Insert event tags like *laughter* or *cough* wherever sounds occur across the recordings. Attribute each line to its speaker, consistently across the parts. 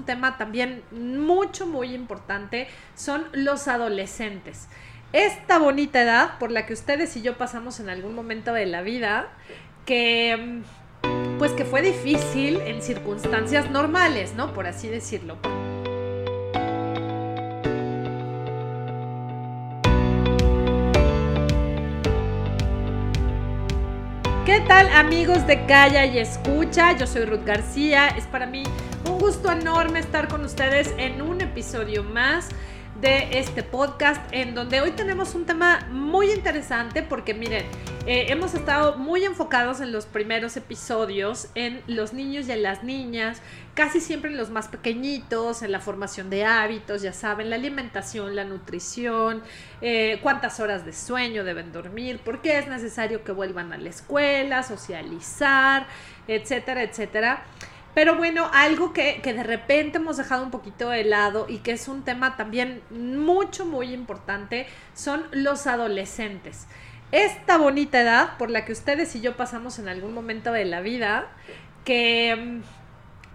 Speaker 1: Un tema también mucho, muy importante son los adolescentes. Esta bonita edad por la que ustedes y yo pasamos en algún momento de la vida, que pues que fue difícil en circunstancias normales, ¿no? Por así decirlo. ¿Qué tal amigos de Calla y Escucha? Yo soy Ruth García. Es para mí gusto enorme estar con ustedes en un episodio más de este podcast en donde hoy tenemos un tema muy interesante porque miren, eh, hemos estado muy enfocados en los primeros episodios en los niños y en las niñas, casi siempre en los más pequeñitos, en la formación de hábitos, ya saben, la alimentación, la nutrición, eh, cuántas horas de sueño deben dormir, por qué es necesario que vuelvan a la escuela, socializar, etcétera, etcétera. Pero bueno, algo que, de repente hemos dejado un poquito de lado y que es un tema también mucho, muy importante, son los adolescentes. Esta bonita edad por la que ustedes y yo pasamos en algún momento de la vida, que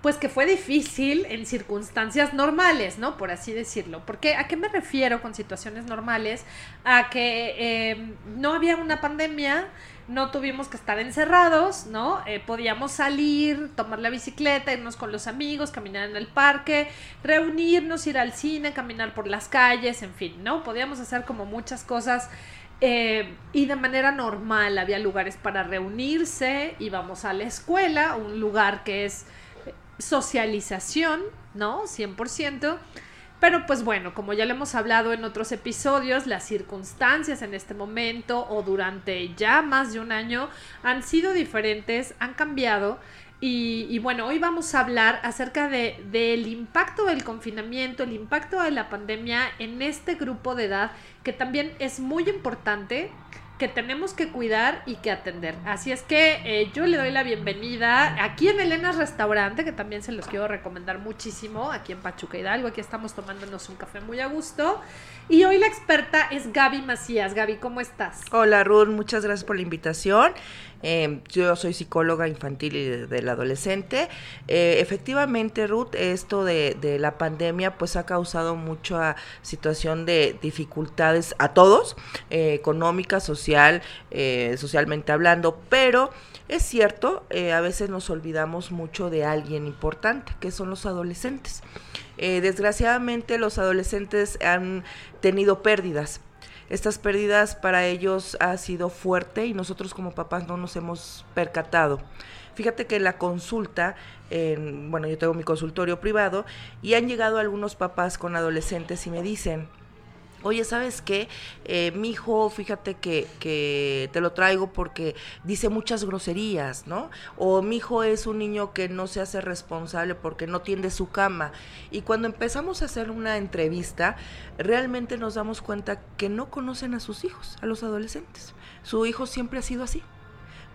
Speaker 1: pues que fue difícil en circunstancias normales, ¿no? Por así decirlo. Porque, ¿a qué me refiero con situaciones normales? A que em, no había una pandemia, no tuvimos que estar encerrados, ¿no? Eh, podíamos salir, tomar la bicicleta, irnos con los amigos, caminar en el parque, reunirnos, ir al cine, caminar por las calles, en fin, ¿no? Podíamos hacer como muchas cosas. Eh, y de manera normal había lugares para reunirse, íbamos a la escuela, un lugar que es eh, socialización, ¿no? 100%. Pero pues bueno, como ya le hemos hablado en otros episodios, las circunstancias en este momento o durante ya más de un año han sido diferentes, han cambiado. Y, bueno, hoy vamos a hablar acerca de, del impacto del confinamiento, el impacto de la pandemia en este grupo de edad, que también es muy importante que tenemos que cuidar y que atender. Así es que eh, yo le doy la bienvenida aquí en Elena's Restaurante, que también se los quiero recomendar muchísimo, aquí en Pachuca Hidalgo. Aquí estamos tomándonos un café muy a gusto. Y hoy la experta es Gaby Macías. Gaby, ¿cómo estás?
Speaker 2: Hola Ruth, muchas gracias por la invitación. Em, yo soy psicóloga infantil y del adolescente. Eh, efectivamente, Ruth, esto de, la pandemia pues ha causado mucha situación de dificultades a todos, eh, económica, social, eh, socialmente hablando, pero es cierto, a veces nos olvidamos mucho de alguien importante, que son los adolescentes. desgraciadamente los adolescentes han tenido pérdidas, estas pérdidas para ellos ha sido fuerte y nosotros como papás no nos hemos percatado. Fíjate que la consulta, en, bueno, yo tengo mi consultorio privado y han llegado algunos papás con adolescentes y me dicen, oye, ¿sabes qué? Eh, mi hijo, fíjate que, que, te lo traigo porque dice muchas groserías, ¿no? O mi hijo es un niño que no se hace responsable porque no tiende su cama. Y cuando empezamos a hacer una entrevista, realmente nos damos cuenta que no conocen a sus hijos, a los adolescentes. Su hijo siempre ha sido así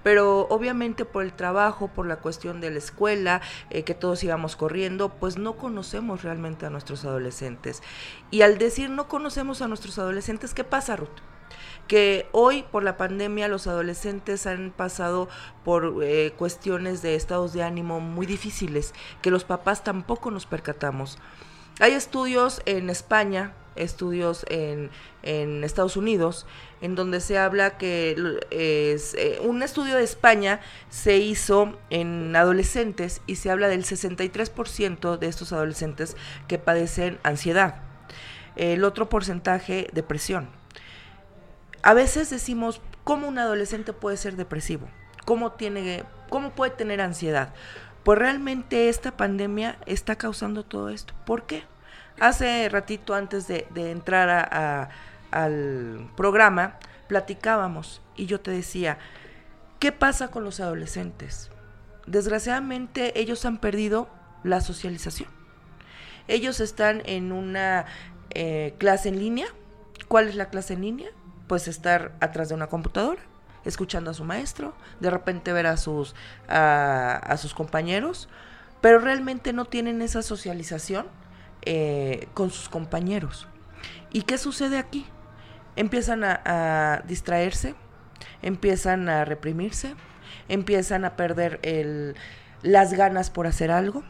Speaker 2: pero obviamente por el trabajo, por la cuestión de la escuela, eh, que todos íbamos corriendo, pues no conocemos realmente a nuestros adolescentes. Y al decir no conocemos a nuestros adolescentes, ¿qué pasa, Ruth? que hoy por la pandemia los adolescentes han pasado por eh, cuestiones de estados de ánimo muy difíciles, que los papás tampoco nos percatamos. Hay estudios en España, estudios en, en Estados Unidos, en donde se habla que es, eh, un estudio de España se hizo en adolescentes y se habla del 63% de estos adolescentes que padecen ansiedad. El otro porcentaje, depresión. A veces decimos, ¿cómo un adolescente puede ser depresivo? ¿Cómo, tiene, cómo puede tener ansiedad? Pues realmente esta pandemia está causando todo esto. ¿Por qué? Hace ratito antes de, entrar al programa, platicábamos y yo te decía, ¿qué pasa con los adolescentes? Desgraciadamente ellos han perdido la socialización. Ellos están en una eh, clase en línea. ¿Cuál es la clase en línea? Pues estar atrás de una computadora escuchando a su maestro, de repente ver a sus, a, sus compañeros, pero realmente no tienen esa socialización eh, con sus compañeros. ¿Y qué sucede aquí? Empiezan a, distraerse, empiezan a reprimirse, empiezan a perder las ganas por hacer algo.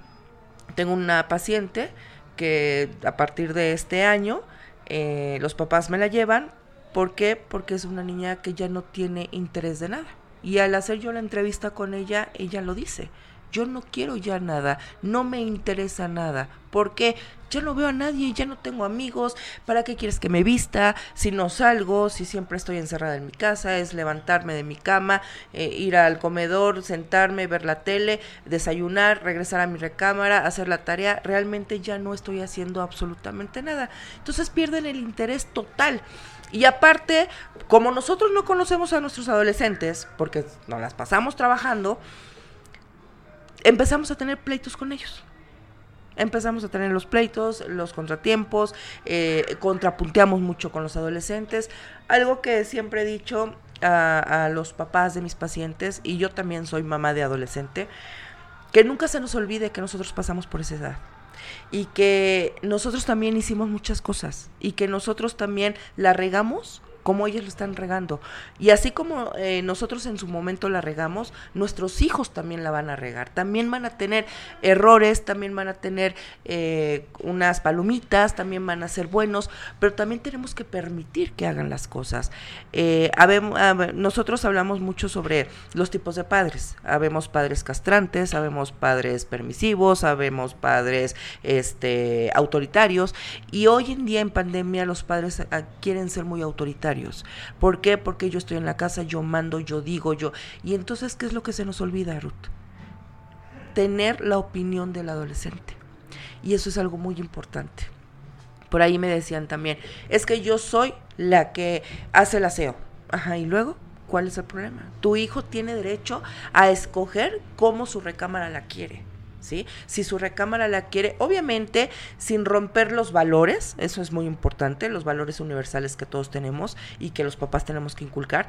Speaker 2: tengo una paciente que a partir de este año eh, los papás me la llevan. ¿Por qué? Porque es una niña que ya no tiene interés de nada. Y al hacer yo la entrevista con ella, ella lo dice yo no quiero ya nada, no me interesa nada, porque ya no veo a nadie, ya no tengo amigos, ¿para qué quieres que me vista? Si no salgo, si siempre estoy encerrada en mi casa, es levantarme de mi cama, eh, ir al comedor, sentarme, ver la tele, desayunar, regresar a mi recámara, hacer la tarea, realmente ya no estoy haciendo absolutamente nada. Entonces pierden el interés total. Y aparte, como nosotros no conocemos a nuestros adolescentes, porque nos las pasamos trabajando, empezamos a tener pleitos con ellos. Empezamos a tener los pleitos, los contratiempos, eh, contrapunteamos mucho con los adolescentes. Algo que siempre he dicho a, a los papás de mis pacientes, y yo también soy mamá de adolescente, que nunca se nos olvide que nosotros pasamos por esa edad y que nosotros también hicimos muchas cosas y que nosotros también la regamos como ellos lo están regando. Y así como eh, nosotros en su momento la regamos, nuestros hijos también la van a regar. También van a tener errores, también van a tener eh, unas palomitas, también van a ser buenos, pero también tenemos que permitir que hagan las cosas. Eh, nosotros hablamos mucho sobre los tipos de padres. Habemos padres castrantes, sabemos padres permisivos, sabemos padres este, autoritarios. Y hoy en día en pandemia los padres ah, quieren ser muy autoritarios ¿Por qué? Porque yo estoy en la casa, yo mando, yo digo, yo. Y entonces, ¿qué es lo que se nos olvida, Ruth? Tener la opinión del adolescente. Y eso es algo muy importante. Por ahí me decían también, es que yo soy la que hace el aseo. Ajá, y luego, ¿cuál es el problema? Tu hijo tiene derecho a escoger cómo su recámara la quiere. Si su recámara la quiere, obviamente sin romper los valores, eso es muy importante, los valores universales que todos tenemos y que los papás tenemos que inculcar,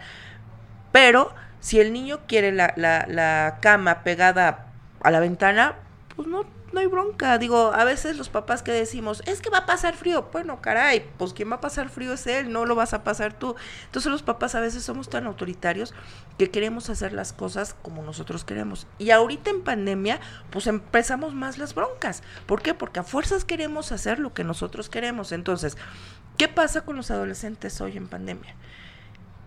Speaker 2: pero si el niño quiere la, la, la cama pegada a la ventana, pues no no hay bronca. Digo, a veces los papás que decimos, es que va a pasar frío. Bueno, caray, pues quien va a pasar frío es él, no lo vas a pasar tú. Entonces los papás a veces somos tan autoritarios que queremos hacer las cosas como nosotros queremos. Y ahorita en pandemia, pues empezamos más las broncas. ¿Por qué? Porque a fuerzas queremos hacer lo que nosotros queremos. Entonces, ¿qué pasa con los adolescentes hoy en pandemia?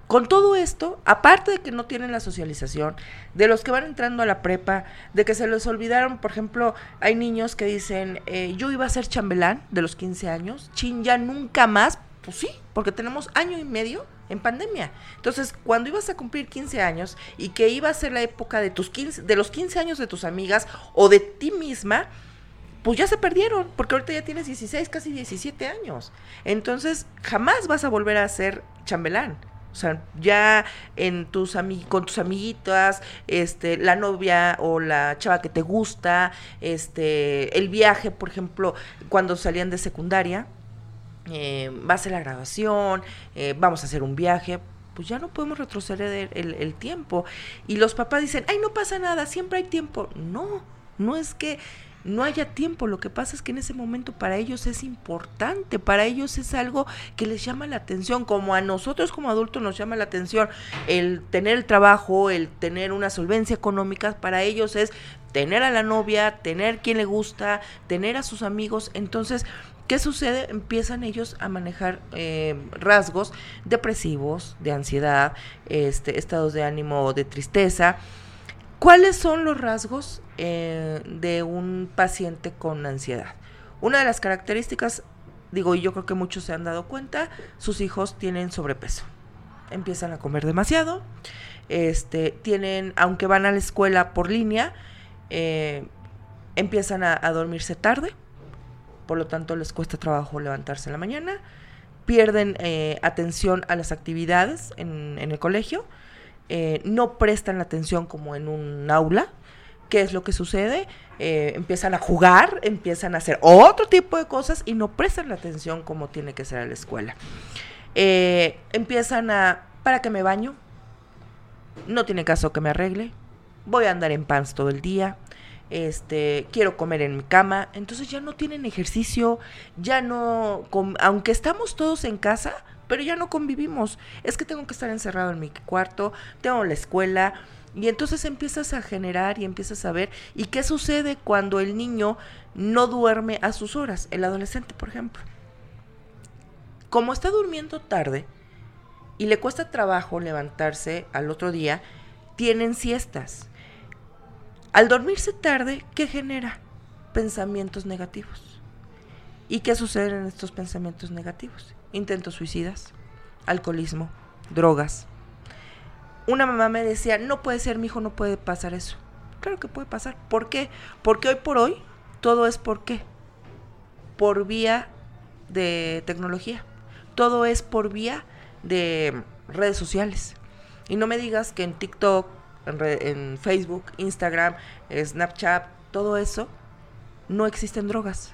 Speaker 2: Con todo esto, aparte de que no tienen la socialización, de los que van entrando a la prepa, de que se les olvidaron, por ejemplo, hay niños que dicen, eh, yo iba a ser chambelán de los 15 años, chin, ya nunca más, pues sí, porque tenemos año y medio en pandemia. Entonces, cuando ibas a cumplir 15 años y que iba a ser la época de tus 15, de los 15 años de tus amigas o de ti misma, pues ya se perdieron, porque ahorita ya tienes 16, casi 17 años. Entonces, jamás vas a volver a ser chambelán. O sea, ya en tus con tus amiguitas, este, la novia o la chava que te gusta, este, el viaje, por ejemplo, cuando salían de secundaria, eh, va a ser la graduación, eh, vamos a hacer un viaje, pues ya no podemos retroceder el, el, tiempo. Y los papás dicen, ay, no pasa nada, siempre hay tiempo. No, no es que no haya tiempo. Lo que pasa es que en ese momento para ellos es importante, para ellos es algo que les llama la atención, como a nosotros como adultos nos llama la atención el tener el trabajo, el tener una solvencia económica, para ellos es tener a la novia, tener quien le gusta, tener a sus amigos. Entonces, ¿qué sucede? Empiezan ellos a manejar eh, rasgos depresivos, de ansiedad, este, estados de ánimo de tristeza. ¿Cuáles son los rasgos eh, de un paciente con ansiedad? Una de las características, digo, y yo creo que muchos se han dado cuenta, sus hijos tienen sobrepeso. Empiezan a comer demasiado, este, tienen, aunque van a la escuela por línea, eh, empiezan a, dormirse tarde, por lo tanto les cuesta trabajo levantarse en la mañana, pierden eh, atención a las actividades en el colegio, eh, no prestan la atención como en un aula. ¿Qué es lo que sucede? Eh, empiezan a jugar, empiezan a hacer otro tipo de cosas y no prestan la atención como tiene que ser a la escuela. Eh, empiezan a, ¿para que me baño? No tiene caso que me arregle. Voy a andar en pants todo el día. Este, quiero comer en mi cama. Entonces ya no tienen ejercicio, ya no, aunque estamos todos en casa, pero ya no convivimos. Es que tengo que estar encerrado en mi cuarto, tengo la escuela, Y entonces empiezas a generar y empiezas a ver. ¿Y qué sucede cuando el niño no duerme a sus horas? El adolescente, por ejemplo. Como está durmiendo tarde y le cuesta trabajo levantarse al otro día, tienen siestas. Al dormirse tarde, ¿qué genera? Pensamientos negativos. ¿Y qué sucede en estos pensamientos negativos? Intentos suicidas, alcoholismo, drogas, una mamá me decía, no puede ser, mi hijo, no puede pasar eso. Claro que puede pasar. ¿Por qué? Porque hoy por hoy todo es por qué. Por vía de tecnología. Todo es por vía de redes sociales. Y no me digas que en TikTok, en, en Facebook, Instagram, Snapchat, todo eso, no existen drogas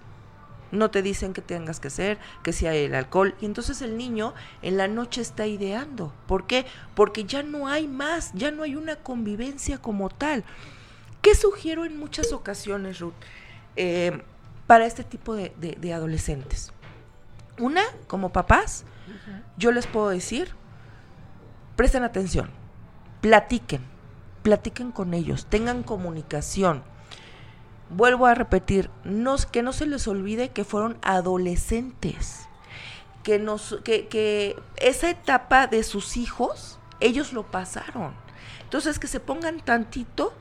Speaker 2: no te dicen que tengas que hacer, que si hay el alcohol. Y entonces el niño en la noche está ideando. ¿Por qué? Porque ya no hay más, ya no hay una convivencia como tal. ¿Qué sugiero en muchas ocasiones, Ruth, eh, para este tipo de, de, adolescentes? Una, como papás, yo les puedo decir, presten atención, platiquen, platiquen con ellos, tengan comunicación vuelvo a repetir, que no se les olvide que fueron adolescentes, que, que esa etapa de sus hijos, ellos lo pasaron. Entonces, que se pongan tantito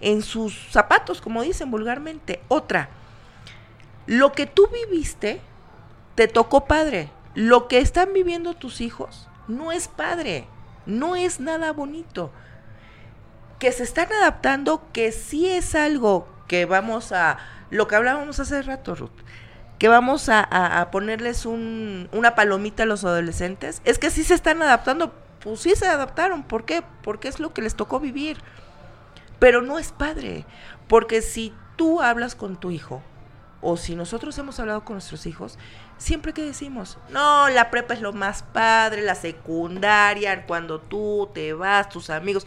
Speaker 2: en sus zapatos, como dicen vulgarmente. Otra, lo que tú viviste, te tocó padre. Lo que están viviendo tus hijos no es padre, no es nada bonito. Que se están adaptando, que sí es algo que vamos a, lo que hablábamos hace rato, Ruth, que vamos a, ponerles un, una palomita a los adolescentes, es que sí se están adaptando, pues sí se adaptaron, ¿por qué? Porque es lo que les tocó vivir. Pero no es padre, porque si tú hablas con tu hijo, o si nosotros hemos hablado con nuestros hijos, siempre que decimos, no, la prepa es lo más padre, la secundaria, cuando tú te vas, tus amigos,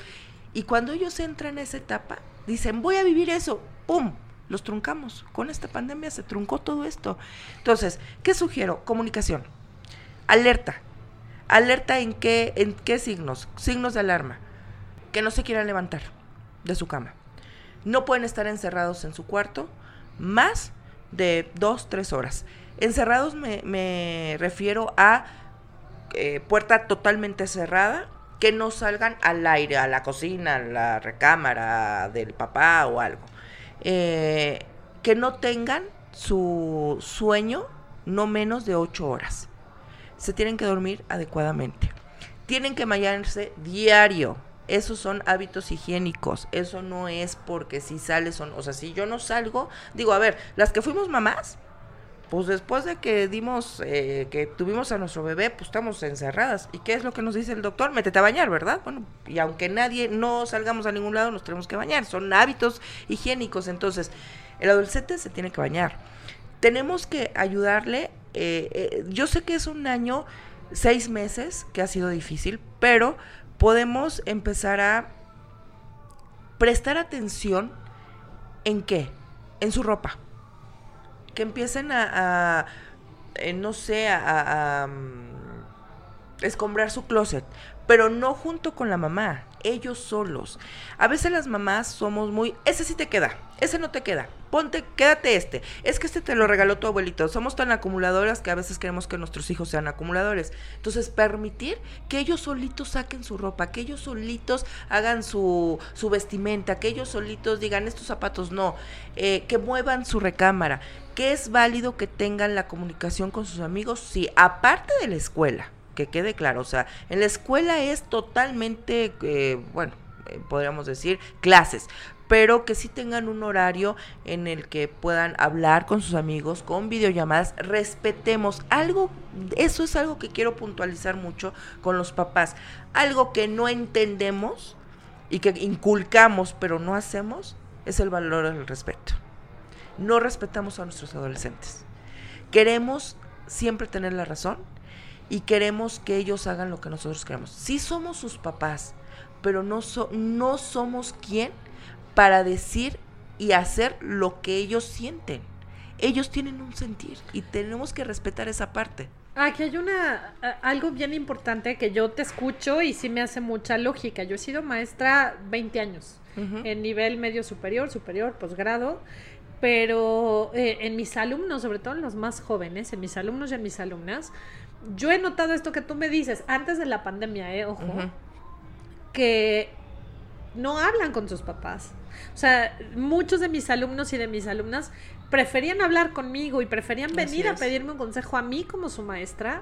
Speaker 2: y cuando ellos entran en esa etapa, dicen, voy a vivir eso, ¡pum! Los truncamos. Con esta pandemia se truncó todo esto. Entonces, ¿qué sugiero? Comunicación. Alerta. Alerta en qué, en qué signos. Signos de alarma. Que no se quieran levantar de su cama. No pueden estar encerrados en su cuarto más de dos, tres horas. Encerrados me, refiero a eh, puerta totalmente cerrada, que no salgan al aire, a la cocina, a la recámara del papá o algo. Eh, que no tengan su sueño no menos de ocho horas. Se tienen que dormir adecuadamente. Tienen que bañarse diario. Esos son hábitos higiénicos. Eso no es porque si sales o O sea, si yo no salgo, digo, a ver, las que fuimos mamás, pues después de que dimos, eh, que tuvimos a nuestro bebé, pues estamos encerradas. ¿Y qué es lo que nos dice el doctor? Métete a bañar, ¿verdad? Bueno, y aunque nadie, no salgamos a ningún lado, nos tenemos que bañar. Son hábitos higiénicos. Entonces, el adolescente se tiene que bañar. Tenemos que ayudarle. Eh, eh, yo sé que es un año, seis meses, que ha sido difícil, pero podemos empezar a prestar atención en qué? En su ropa que empiecen a, eh, no sé, a, a mm, escombrar su closet, pero no junto con la mamá, ellos solos. A veces las mamás somos muy, ese sí te queda, ese no te queda, ponte, quédate este, es que este te lo regaló tu abuelito. Somos tan acumuladoras que a veces queremos que nuestros hijos sean acumuladores. Entonces, permitir que ellos solitos saquen su ropa, que ellos solitos hagan su, su vestimenta, que ellos solitos digan estos zapatos no, eh, que muevan su recámara, que es válido que tengan la comunicación con sus amigos, sí, aparte de la escuela que quede claro, o sea, en la escuela es totalmente, eh, bueno, eh, podríamos decir, clases, pero que sí tengan un horario en el que puedan hablar con sus amigos, con videollamadas, respetemos algo, eso es algo que quiero puntualizar mucho con los papás, algo que no entendemos y que inculcamos pero no hacemos, es el valor del respeto. No respetamos a nuestros adolescentes. Queremos siempre tener la razón y queremos que ellos hagan lo que nosotros queremos. Sí somos sus papás, pero no, no somos quien para decir y hacer lo que ellos sienten. ellos tienen un sentir y tenemos que respetar esa parte.
Speaker 1: Aquí hay una algo bien importante que yo te escucho y sí me hace mucha lógica. Yo he sido maestra 20 años en nivel medio superior, superior, posgrado, pero eh, en mis alumnos, sobre todo en los más jóvenes, en mis alumnos y en mis alumnas, yo he notado esto que tú me dices antes de la pandemia, eh, ojo, que no hablan con sus papás. O sea, muchos de mis alumnos y de mis alumnas preferían hablar conmigo y preferían venir a pedirme un consejo a mí como su maestra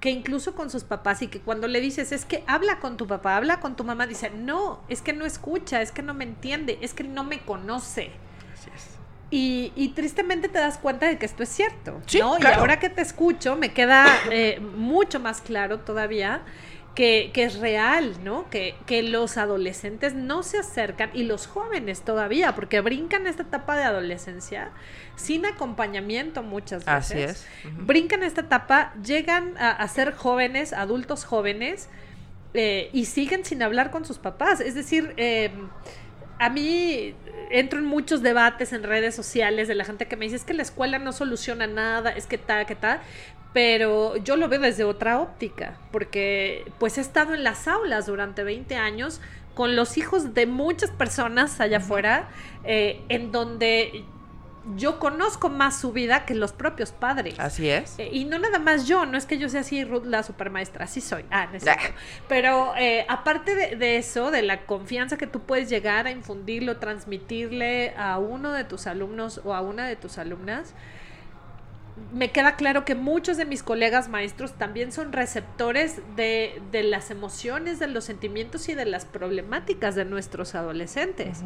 Speaker 1: que incluso con sus papás y que cuando le dices es que habla con tu papá, habla con tu mamá, dice, no, es que no escucha, es que no me entiende, es que no me conoce. Así es. Y, y, tristemente te das cuenta de que esto es cierto, ¿no? Y ahora que te escucho, me queda eh, mucho más claro todavía que, es real, ¿no? Que, los adolescentes no se acercan, y los jóvenes todavía, porque brincan esta etapa de adolescencia sin acompañamiento muchas veces. Así es. Brincan esta etapa, llegan a, ser jóvenes, adultos jóvenes, eh, y siguen sin hablar con sus papás. Es decir, eh, a mí entro en muchos debates en redes sociales de la gente que me dice es que la escuela no soluciona nada, es que tal, que tal, pero yo lo veo desde otra óptica, porque pues he estado en las aulas durante 20 años con los hijos de muchas personas allá afuera, eh, en donde yo conozco más su vida que los propios padres.
Speaker 2: Así es.
Speaker 1: Eh, y no nada más yo, no es que yo sea así Ruth la supermaestra, así soy. Ah, no Pero eh, aparte de, de, eso, de la confianza que tú puedes llegar a infundirlo, transmitirle a uno de tus alumnos o a una de tus alumnas, me queda claro que muchos de mis colegas maestros también son receptores de, las emociones, de los sentimientos y de las problemáticas de nuestros adolescentes.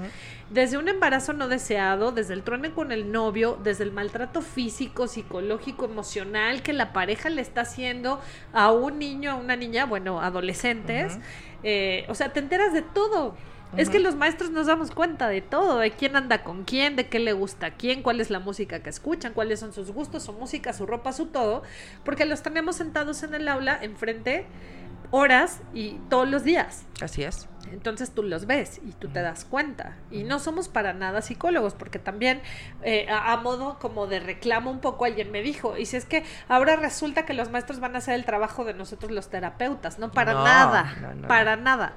Speaker 1: Desde un embarazo no deseado, desde el truene con el novio, desde el maltrato físico, psicológico, emocional que la pareja le está haciendo a un niño, a una niña, bueno, adolescentes. Eh, o sea, te enteras de todo. Es que los maestros nos damos cuenta de todo, de quién anda con quién, de qué le gusta a quién, cuál es la música que escuchan, cuáles son sus gustos, su música, su ropa, su todo, porque los tenemos sentados en el aula enfrente horas y todos los días.
Speaker 2: Así es.
Speaker 1: Entonces tú los ves y tú te das cuenta. Y no somos para nada psicólogos, porque también eh, a, modo como de reclamo un poco alguien me dijo, y si es que ahora resulta que los maestros van a hacer el trabajo de nosotros los terapeutas, no para nada, para nada.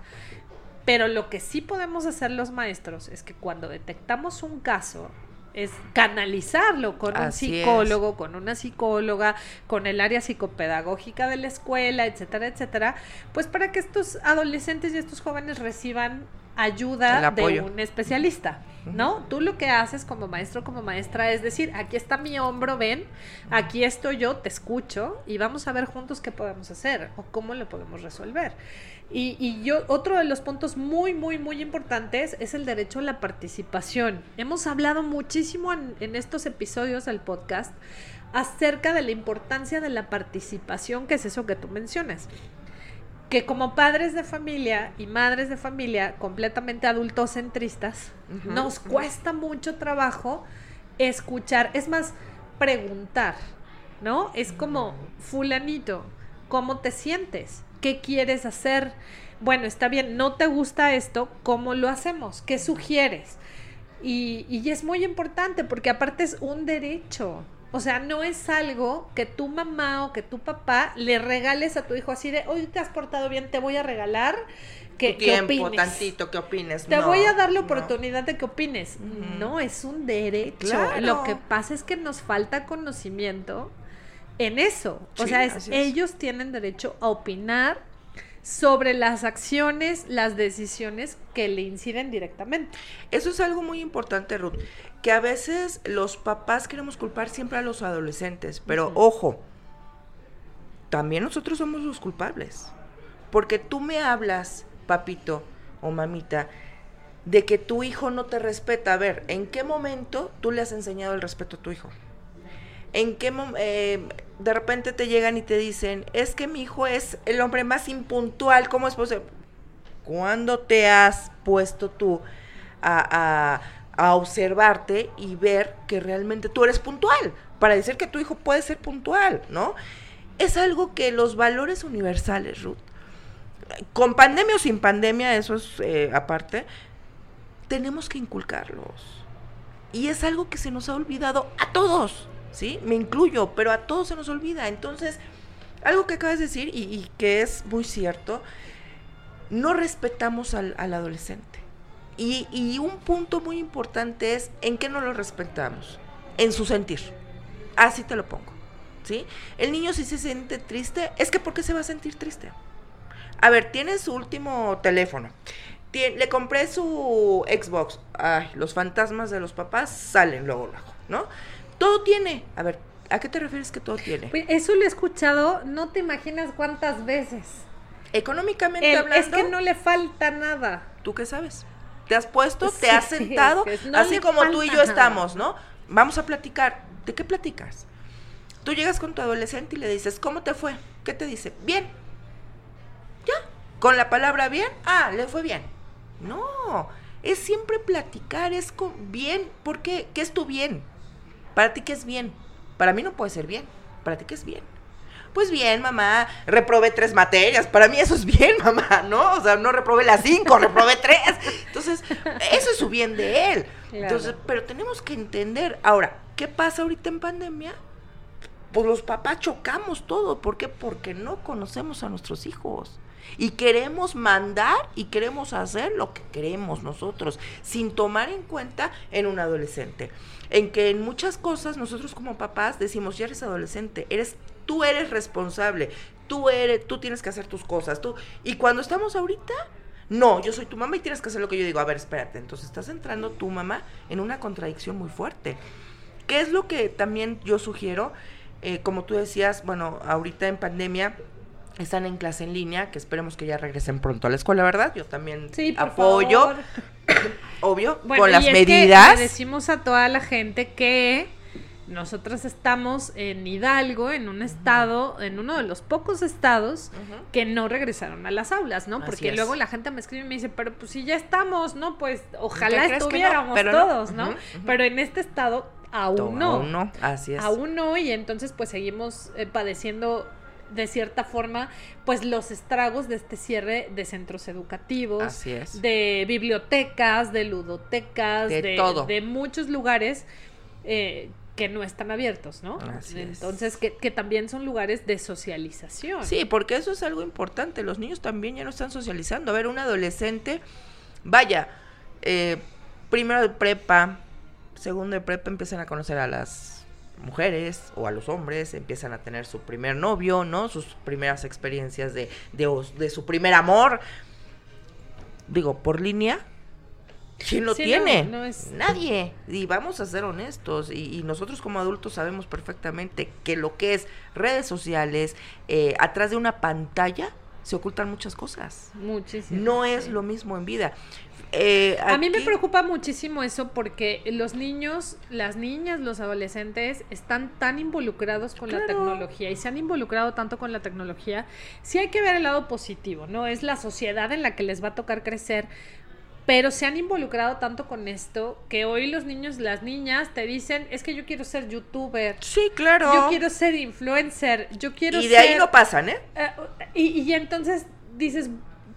Speaker 1: Pero lo que sí podemos hacer los maestros es que cuando detectamos un caso, es canalizarlo con un psicólogo, con una psicóloga, con el área psicopedagógica de la escuela, etcétera, etcétera, pues para que estos adolescentes y estos jóvenes reciban ayuda de un especialista, ¿no? Tú lo que haces como maestro, como maestra, es decir, aquí está mi hombro, ven, aquí estoy yo, te escucho y vamos a ver juntos qué podemos hacer o cómo lo podemos resolver. Y, yo, otro de los puntos muy, muy, muy importantes es el derecho a la participación. Hemos hablado muchísimo en, en estos episodios del podcast acerca de la importancia de la participación, que es eso que tú mencionas que como padres de familia y madres de familia completamente adultocentristas, nos cuesta mucho trabajo escuchar, es más, preguntar, ¿no? Es como, fulanito, ¿cómo te sientes? ¿Qué quieres hacer? Bueno, está bien, no te gusta esto, ¿cómo lo hacemos? ¿Qué sugieres? Y, y es muy importante porque aparte es un derecho. O sea, no es algo que tu mamá o que tu papá le regales a tu hijo así de, hoy te has portado bien, te voy a regalar que,
Speaker 2: tiempo, tantito, que opines.
Speaker 1: Te voy a dar la oportunidad de que opines. No, es un derecho. Lo que pasa es que nos falta conocimiento en eso. O sea, ellos tienen derecho a opinar sobre las acciones, las decisiones que le inciden directamente.
Speaker 2: Eso es algo muy importante, Ruth, que a veces los papás queremos culpar siempre a los adolescentes, pero ojo, también nosotros somos los culpables, porque tú me hablas, papito o mamita, de que tu hijo no te respeta. A ver, ¿en qué momento tú le has enseñado el respeto a tu hijo? ¿En qué eh, de repente te llegan y te dicen, es que mi hijo es el hombre más impuntual, ¿cómo es posible? ¿Cuándo te has puesto tú a, observarte y ver que realmente tú eres puntual? Para decir que tu hijo puede ser puntual, ¿no? Es algo que los valores universales, Ruth, con pandemia o sin pandemia, eso es eh, aparte, tenemos que inculcarlos. Y es algo que se nos ha olvidado a todos ¿sí? Me incluyo, pero a todos se nos olvida. Entonces, algo que acabas de decir y, que es muy cierto, no respetamos al, adolescente. Y, y, un punto muy importante es en qué no lo respetamos, en su sentir. Así te lo pongo. ¿sí? El niño si se siente triste, es que ¿por qué se va a sentir triste? A ver, tiene su último teléfono. le compré su Xbox. Ay, los fantasmas de los papás salen luego, luego, ¿no? Todo tiene. A ver, ¿a qué te refieres que todo tiene?
Speaker 1: Pues eso lo he escuchado, no te imaginas cuántas veces.
Speaker 2: Económicamente hablando.
Speaker 1: Es que no le falta nada.
Speaker 2: ¿Tú qué sabes? ¿Te has puesto? ¿Te *laughs* has sentado? así como tú y yo estamos, ¿no? Vamos a platicar. ¿De qué platicas? Tú llegas con tu adolescente y le dices, ¿cómo te fue? ¿Qué te dice? Bien. ¿Ya? Con la palabra bien, ah, le fue bien. No, es siempre platicar, es con bien. ¿Por qué? ¿Qué es tu bien? Para ti, ¿qué es bien? Para mí no puede ser bien. Para ti, ¿qué es bien? Pues bien, mamá, reprobé tres materias. Para mí eso es bien, *laughs* mamá, ¿no? O sea, no reprobé las cinco, reprobé tres. Entonces, eso es su bien de él. Entonces, pero tenemos que entender. Ahora, ¿qué pasa ahorita en pandemia? pues los papás chocamos todo. ¿Por qué? Porque no conocemos a nuestros hijos. Y queremos mandar y queremos hacer lo que queremos nosotros, sin tomar en cuenta en un adolescente. En que en muchas cosas nosotros como papás decimos, ya eres adolescente, eres, tú eres responsable, tú eres, tú tienes que hacer tus cosas, tú. Y cuando estamos ahorita, no, yo soy tu mamá y tienes que hacer lo que yo digo. A ver, espérate, entonces estás entrando tu mamá en una contradicción muy fuerte. ¿Qué es lo que también yo sugiero? Eh, como tú decías, bueno, ahorita en pandemia están en clase en línea, que esperemos que ya regresen pronto a la escuela, ¿verdad? Yo también apoyo, *coughs* obvio, con las medidas.
Speaker 1: le decimos a toda la gente que nosotros estamos en Hidalgo, en un estado, en uno de los pocos estados que no regresaron a las aulas, ¿no? Porque luego la gente me escribe y me dice, pero pues si ya estamos, ¿no? Pues ojalá estuviéramos todos, ¿no? Pero en este estado aún no.
Speaker 2: Aún no, así es.
Speaker 1: Aún no, y entonces pues seguimos eh, padeciendo de cierta forma, pues los estragos de este cierre de centros educativos,
Speaker 2: Así es.
Speaker 1: de bibliotecas, de ludotecas, de, todo. de muchos lugares eh, que no están abiertos, ¿no?
Speaker 2: Así
Speaker 1: Entonces, que, que, también son lugares de socialización.
Speaker 2: Sí, porque eso es algo importante. Los niños también ya no están socializando. A ver, un adolescente, vaya, eh, primero de prepa, segundo de prepa empiezan a conocer a las mujeres o a los hombres, empiezan a tener su primer novio, ¿no? Sus primeras experiencias de, de, su primer amor. Digo, por línea, ¿quién lo tiene? Nadie. Y vamos a ser honestos. Y, nosotros como adultos sabemos perfectamente que lo que es redes sociales, eh, atrás de una pantalla, se ocultan muchas cosas.
Speaker 1: Muchísimo.
Speaker 2: No es lo mismo en vida. Eh,
Speaker 1: a mí me preocupa muchísimo eso porque los niños, las niñas, los adolescentes están tan involucrados con la tecnología y se han involucrado tanto con la tecnología. Sí hay que ver el lado positivo, ¿no? Es la sociedad en la que les va a tocar crecer, pero se han involucrado tanto con esto que hoy los niños, las niñas te dicen, es que yo quiero ser youtuber.
Speaker 2: Sí, claro.
Speaker 1: Yo quiero ser influencer, yo quiero
Speaker 2: Y de ahí no pasan, ¿eh?
Speaker 1: eh y, y entonces dices,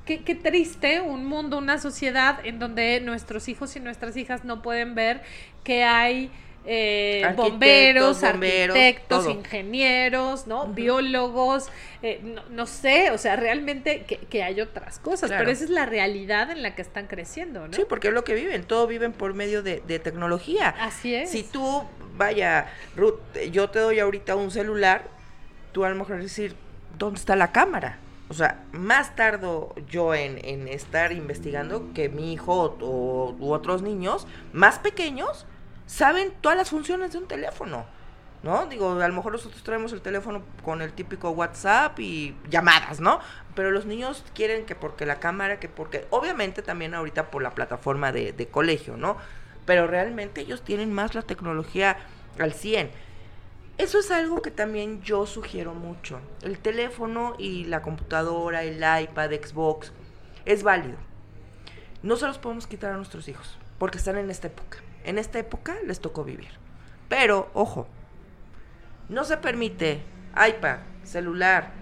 Speaker 1: Qué, triste un mundo, una sociedad en donde nuestros hijos y nuestras hijas no pueden ver que hay eh, bomberos, arquitectos, ingenieros, ¿no? Biólogos, eh, no, sé, o sea, realmente que, hay otras cosas, pero esa es la realidad en la que están creciendo, ¿no?
Speaker 2: Sí, porque es lo que viven, todo viven por medio de, de tecnología.
Speaker 1: Así es.
Speaker 2: Si tú, vaya, Ruth, yo te doy ahorita un celular, tú a lo mejor decir, ¿dónde está la cámara? O sea, más tardo yo en, estar investigando que mi hijo o, u otros niños más pequeños saben todas las funciones de un teléfono. ¿No? Digo, a lo mejor nosotros traemos el teléfono con el típico WhatsApp y llamadas, ¿no? Pero los niños quieren que porque la cámara, que porque, obviamente también ahorita por la plataforma de, de colegio, ¿no? Pero realmente ellos tienen más la tecnología al 100. Eso es algo que también yo sugiero mucho. El teléfono y la computadora, el iPad, Xbox, es válido. No se los podemos quitar a nuestros hijos, porque están en esta época. En esta época les tocó vivir. Pero, ojo, no se permite iPad, celular,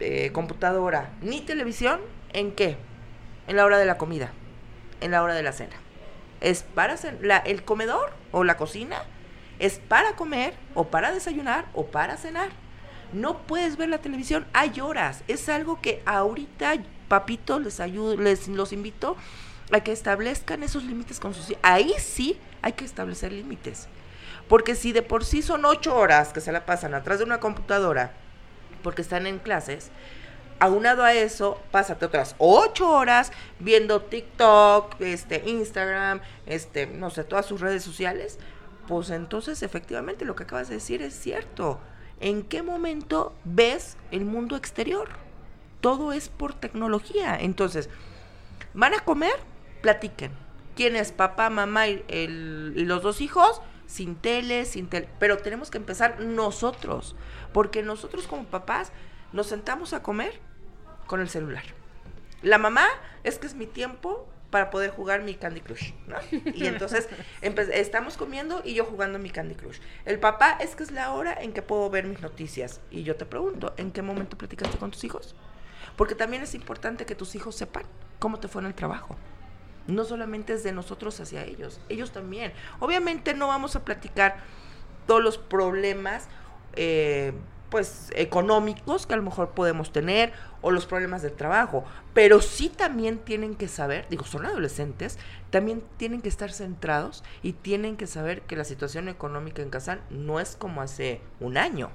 Speaker 2: eh, computadora, ni televisión, ¿en qué? En la hora de la comida, en la hora de la cena. Es para la, el comedor o la cocina Es para comer o para desayunar o para cenar. No puedes ver la televisión, hay horas. Es algo que ahorita, papito, les ayudo, les los invito a que establezcan esos límites con sus. Ahí sí hay que establecer límites. Porque si de por sí son ocho horas que se la pasan atrás de una computadora porque están en clases, aunado a eso, pásate otras ocho horas viendo TikTok, este, Instagram, este, no sé, todas sus redes sociales, pues entonces efectivamente lo que acabas de decir es cierto. ¿En qué momento ves el mundo exterior? Todo es por tecnología. Entonces, ¿van a comer? Platiquen. ¿Quién es papá, mamá y, los dos hijos? Sin tele, sin tele. Pero tenemos que empezar nosotros. Porque nosotros como papás nos sentamos a comer con el celular. La mamá es que es mi tiempo para poder jugar mi Candy Crush, ¿no? Y entonces estamos comiendo y yo jugando mi Candy Crush. El papá es que es la hora en que puedo ver mis noticias. Y yo te pregunto, ¿en qué momento platicaste con tus hijos? Porque también es importante que tus hijos sepan cómo te fue en el trabajo. No solamente es de nosotros hacia ellos, ellos también. Obviamente no vamos a platicar todos los problemas eh, pues económicos que a lo mejor podemos tener o los problemas del trabajo, pero sí también tienen que saber, digo, son adolescentes, también tienen que estar centrados y tienen que saber que la situación económica en Kazán no es como hace un año.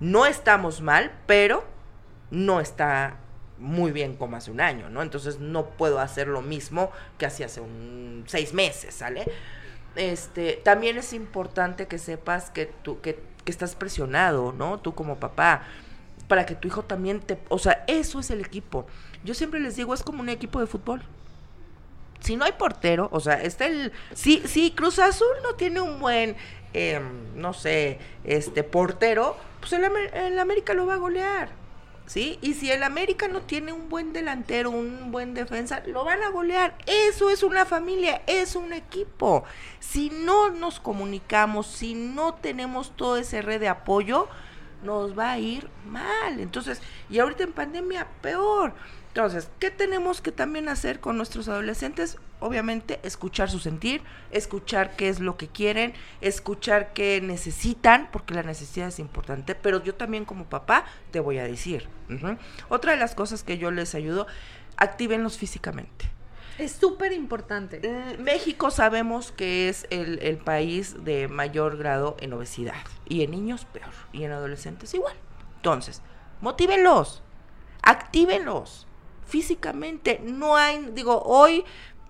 Speaker 2: No estamos mal, pero no está muy bien como hace un año, ¿no? Entonces no puedo hacer lo mismo que hacía hace un seis meses, ¿sale? Este, también es importante que sepas que tú, que que estás presionado, ¿no? Tú como papá, para que tu hijo también te... O sea, eso es el equipo. Yo siempre les digo, es como un equipo de fútbol. Si no hay portero, o sea, está el... Si, si Cruz Azul no tiene un buen, em, no sé, este portero, pues el, el América lo va a golear. ¿Sí? Y si el América no tiene un buen delantero, un buen defensa, lo van a golear. Eso es una familia, es un equipo. Si no nos comunicamos, si no tenemos todo ese red de apoyo, nos va a ir mal. Entonces, y ahorita en pandemia, peor. Entonces, ¿qué tenemos que también hacer con nuestros adolescentes? Obviamente, escuchar su sentir, escuchar qué es lo que quieren, escuchar qué necesitan, porque la necesidad es importante, pero yo también como papá te voy a decir. Otra de las cosas que yo les ayudo, actívenlos físicamente.
Speaker 1: Es súper importante.
Speaker 2: México sabemos que es el, el país de mayor grado en obesidad, y en niños peor, y en adolescentes igual. Entonces, motívenlos, actívenlos físicamente. No hay, digo, hoy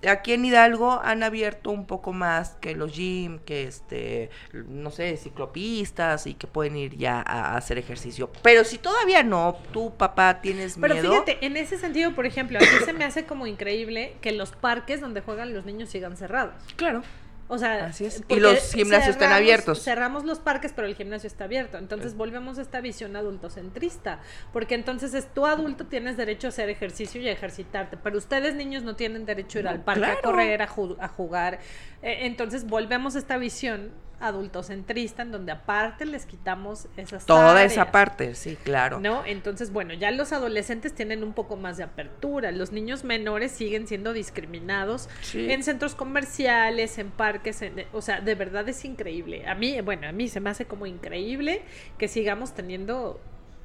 Speaker 2: aquí en Hidalgo han abierto un poco más que los gym, que este, no sé, ciclopistas y que pueden ir ya a, hacer ejercicio. Pero si todavía no, tu papá tienes
Speaker 1: miedo. Pero fíjate, en ese sentido, por ejemplo, a mí se me hace como increíble que los parques donde juegan los niños sigan cerrados.
Speaker 2: Claro.
Speaker 1: O sea,
Speaker 2: y los gimnasios están abiertos.
Speaker 1: Cerramos los parques, pero el gimnasio está abierto. Entonces volvemos a esta visión adultocentrista, porque entonces es tú adulto tienes derecho a hacer ejercicio y a ejercitarte, pero ustedes niños no tienen derecho a ir al parque a correr, a, a jugar. Eh, entonces volvemos a esta visión adultocentrista en donde aparte les quitamos esas
Speaker 2: toda esa parte sí claro.
Speaker 1: no entonces bueno ya los adolescentes tienen un poco más de apertura. Los niños menores siguen siendo discriminados en centros comerciales en parques o sea de verdad es increíble. A mí bueno a mí se me hace como increíble que sigamos teniendo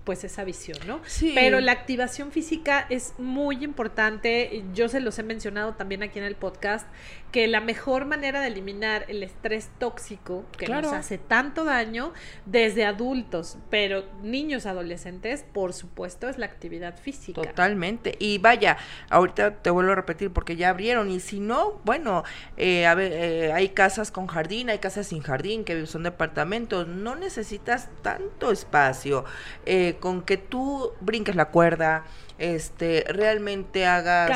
Speaker 1: pues esa visión, ¿no? Sí. Pero la activación física es muy importante. Yo se los he mencionado también aquí en el podcast, que la mejor manera de eliminar el estrés tóxico que nos hace tanto daño desde adultos, pero niños adolescentes, por supuesto, es la actividad física.
Speaker 2: Totalmente. Y vaya, ahorita te vuelvo a repetir porque ya abrieron y si no, bueno, eh, a ver, eh, hay casas con jardín, hay casas sin jardín, que son departamentos, no necesitas tanto espacio. Eh, con que tú brinques la cuerda, este, realmente hagas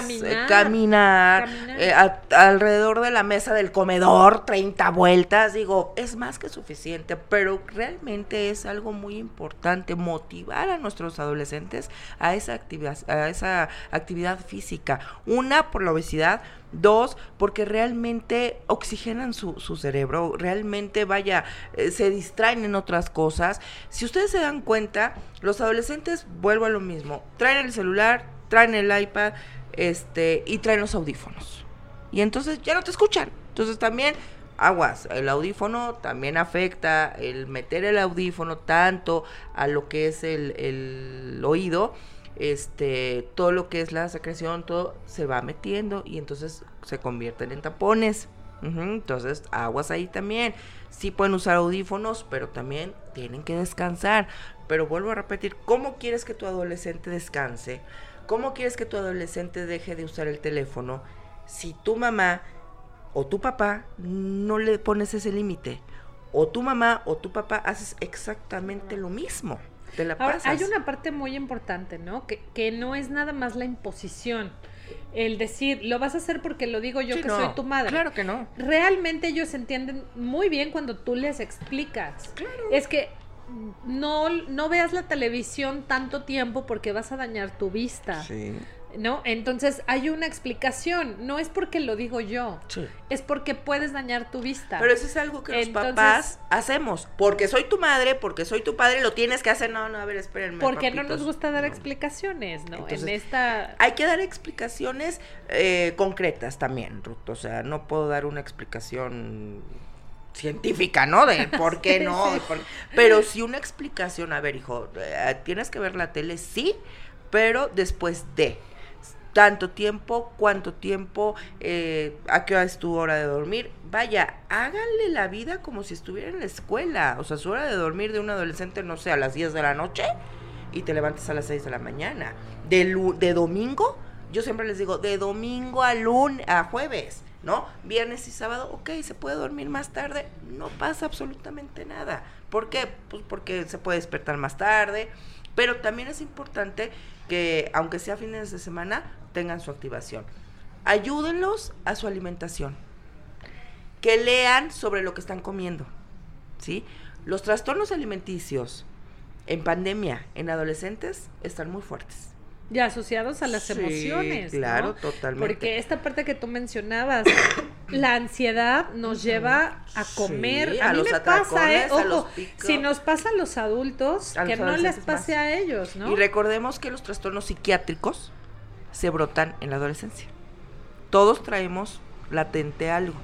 Speaker 2: caminar, eh, eh, alrededor de la mesa del comedor 30 vueltas, digo, es más que suficiente, pero realmente es algo muy importante motivar a nuestros adolescentes a esa actividad, a esa actividad física. Una por la obesidad, Dos, porque realmente oxigenan su, su cerebro, realmente vaya, eh, se distraen en otras cosas. Si ustedes se dan cuenta, los adolescentes, vuelvo a lo mismo, traen el celular, traen el iPad, este, y traen los audífonos. Y entonces ya no te escuchan. Entonces también aguas, el audífono también afecta, el meter el audífono tanto a lo que es el, el oído, este, todo lo que es la secreción, todo se va metiendo y entonces se convierten en tapones. entonces, aguas ahí también. Sí pueden usar audífonos, pero también tienen que descansar. Pero vuelvo a repetir, ¿cómo quieres que tu adolescente descanse? ¿Cómo quieres que tu adolescente deje de usar el teléfono si tu mamá o tu papá no le pones ese límite? O tu mamá o tu papá haces exactamente lo mismo. Te la
Speaker 1: Ahora, hay una parte muy importante, ¿no? Que, que no es nada más la imposición el decir, lo vas a hacer porque lo digo yo que soy tu madre.
Speaker 2: Claro que no.
Speaker 1: Realmente ellos entienden muy bien cuando tú les explicas. Claro. Es que no, no veas la televisión tanto tiempo porque vas a dañar tu vista. Sí. ¿No? Entonces hay una explicación. No es porque lo digo yo. Es porque puedes dañar tu vista.
Speaker 2: Pero eso es algo que los papás hacemos. Porque soy tu madre, porque soy tu padre, lo tienes que hacer. No, no, a ver, espérenme.
Speaker 1: Porque no nos gusta dar explicaciones, ¿no? en esta.
Speaker 2: Hay que dar explicaciones eh, concretas también, Ruth. O sea, no puedo dar una explicación científica, ¿no? De *laughs* por qué no. Pero si una explicación, a ver, hijo, eh, tienes que ver la tele, sí, pero después de tanto tiempo, cuánto tiempo, eh, a qué hora es tu hora de dormir. Vaya, háganle la vida como si estuviera en la escuela. O sea, su hora de dormir de un adolescente, no sé, a las 10 de la noche y te levantes a las 6 de la mañana. De, de domingo, yo siempre les digo, de domingo a lunes, a jueves ¿no? Viernes y sábado, ok, se puede dormir más tarde, no pasa absolutamente nada. ¿Por qué? Pues porque se puede despertar más tarde, pero también es importante que, aunque sea fines de semana, tengan su activación. Ayúdenlos a su alimentación. Que lean sobre lo que están comiendo, ¿sí? Los trastornos alimenticios en pandemia en adolescentes están muy fuertes.
Speaker 1: Y asociados a las emociones.
Speaker 2: Claro, totalmente.
Speaker 1: Porque esta parte que tú mencionabas, *coughs* la ansiedad nos lleva a comer. a, mí me pasa, ¿eh? Ojo, si nos pasa a los adultos, que no les pase a ellos, ¿no?
Speaker 2: Y recordemos que los trastornos psiquiátricos se brotan en la adolescencia. Todos traemos latente algo.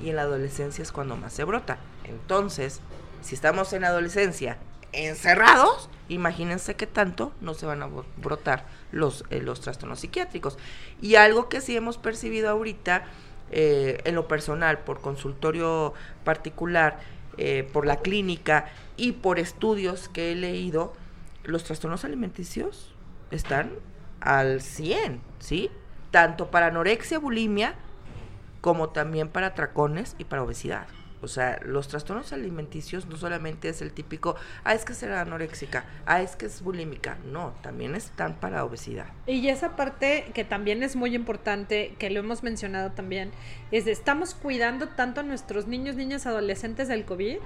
Speaker 2: Y en la adolescencia es cuando más se brota. Entonces, si estamos en adolescencia encerrados, imagínense qué tanto no se van a brotar los, eh, los trastornos psiquiátricos. Y algo que sí hemos percibido ahorita, eh, en lo personal, por consultorio particular, eh, por la clínica y por estudios que he leído, los trastornos alimenticios están al 100, ¿sí? Tanto para anorexia, bulimia, como también para tracones y para obesidad. O sea, los trastornos alimenticios no solamente es el típico, ah, es que será anoréxica, ah, es que es bulímica. No, también están para obesidad.
Speaker 1: Y esa parte que también es muy importante, que lo hemos mencionado también, es de estamos cuidando tanto a nuestros niños, niñas, adolescentes del COVID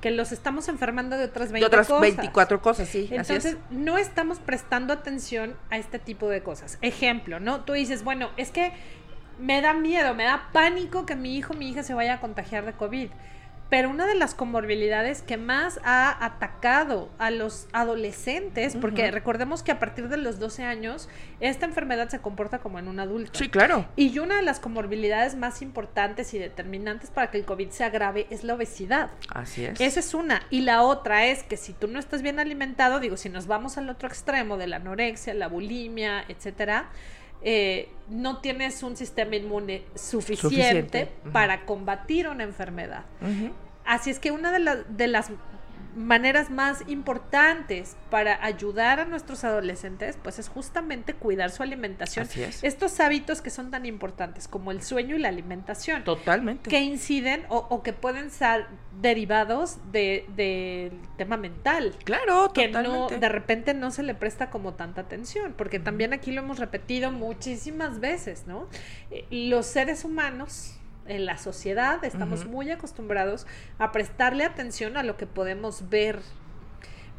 Speaker 1: que los estamos enfermando de otras 20
Speaker 2: de otras 24 cosas, sí.
Speaker 1: Entonces, no estamos prestando atención a este tipo de cosas. Ejemplo, ¿no? Tú dices, bueno, es que me da miedo, me da pánico que mi hijo, mi hija se vaya a contagiar de COVID. Pero una de las comorbilidades que más ha atacado a los adolescentes, porque recordemos que a partir de los 12 años, esta enfermedad se comporta como en un adulto.
Speaker 2: Sí, claro.
Speaker 1: Y una de las comorbilidades más importantes y determinantes para que el COVID sea grave es la obesidad.
Speaker 2: Así es.
Speaker 1: Esa es una. Y la otra es que si tú no estás bien alimentado, digo, si nos vamos al otro extremo de la anorexia, la bulimia, etcétera, eh, no tienes un sistema inmune suficiente, para combatir una enfermedad. Así es que una de, de las maneras más importantes para ayudar a nuestros adolescentes, pues es justamente cuidar su alimentación. Estos hábitos que son tan importantes como el sueño y la alimentación.
Speaker 2: Totalmente.
Speaker 1: Que inciden o, que pueden ser derivados del de, tema mental.
Speaker 2: Claro,
Speaker 1: que no de repente no se le presta como tanta atención, porque también aquí lo hemos repetido muchísimas veces, ¿no? Eh, los seres humanos en la sociedad estamos muy acostumbrados a prestarle atención a lo que podemos ver.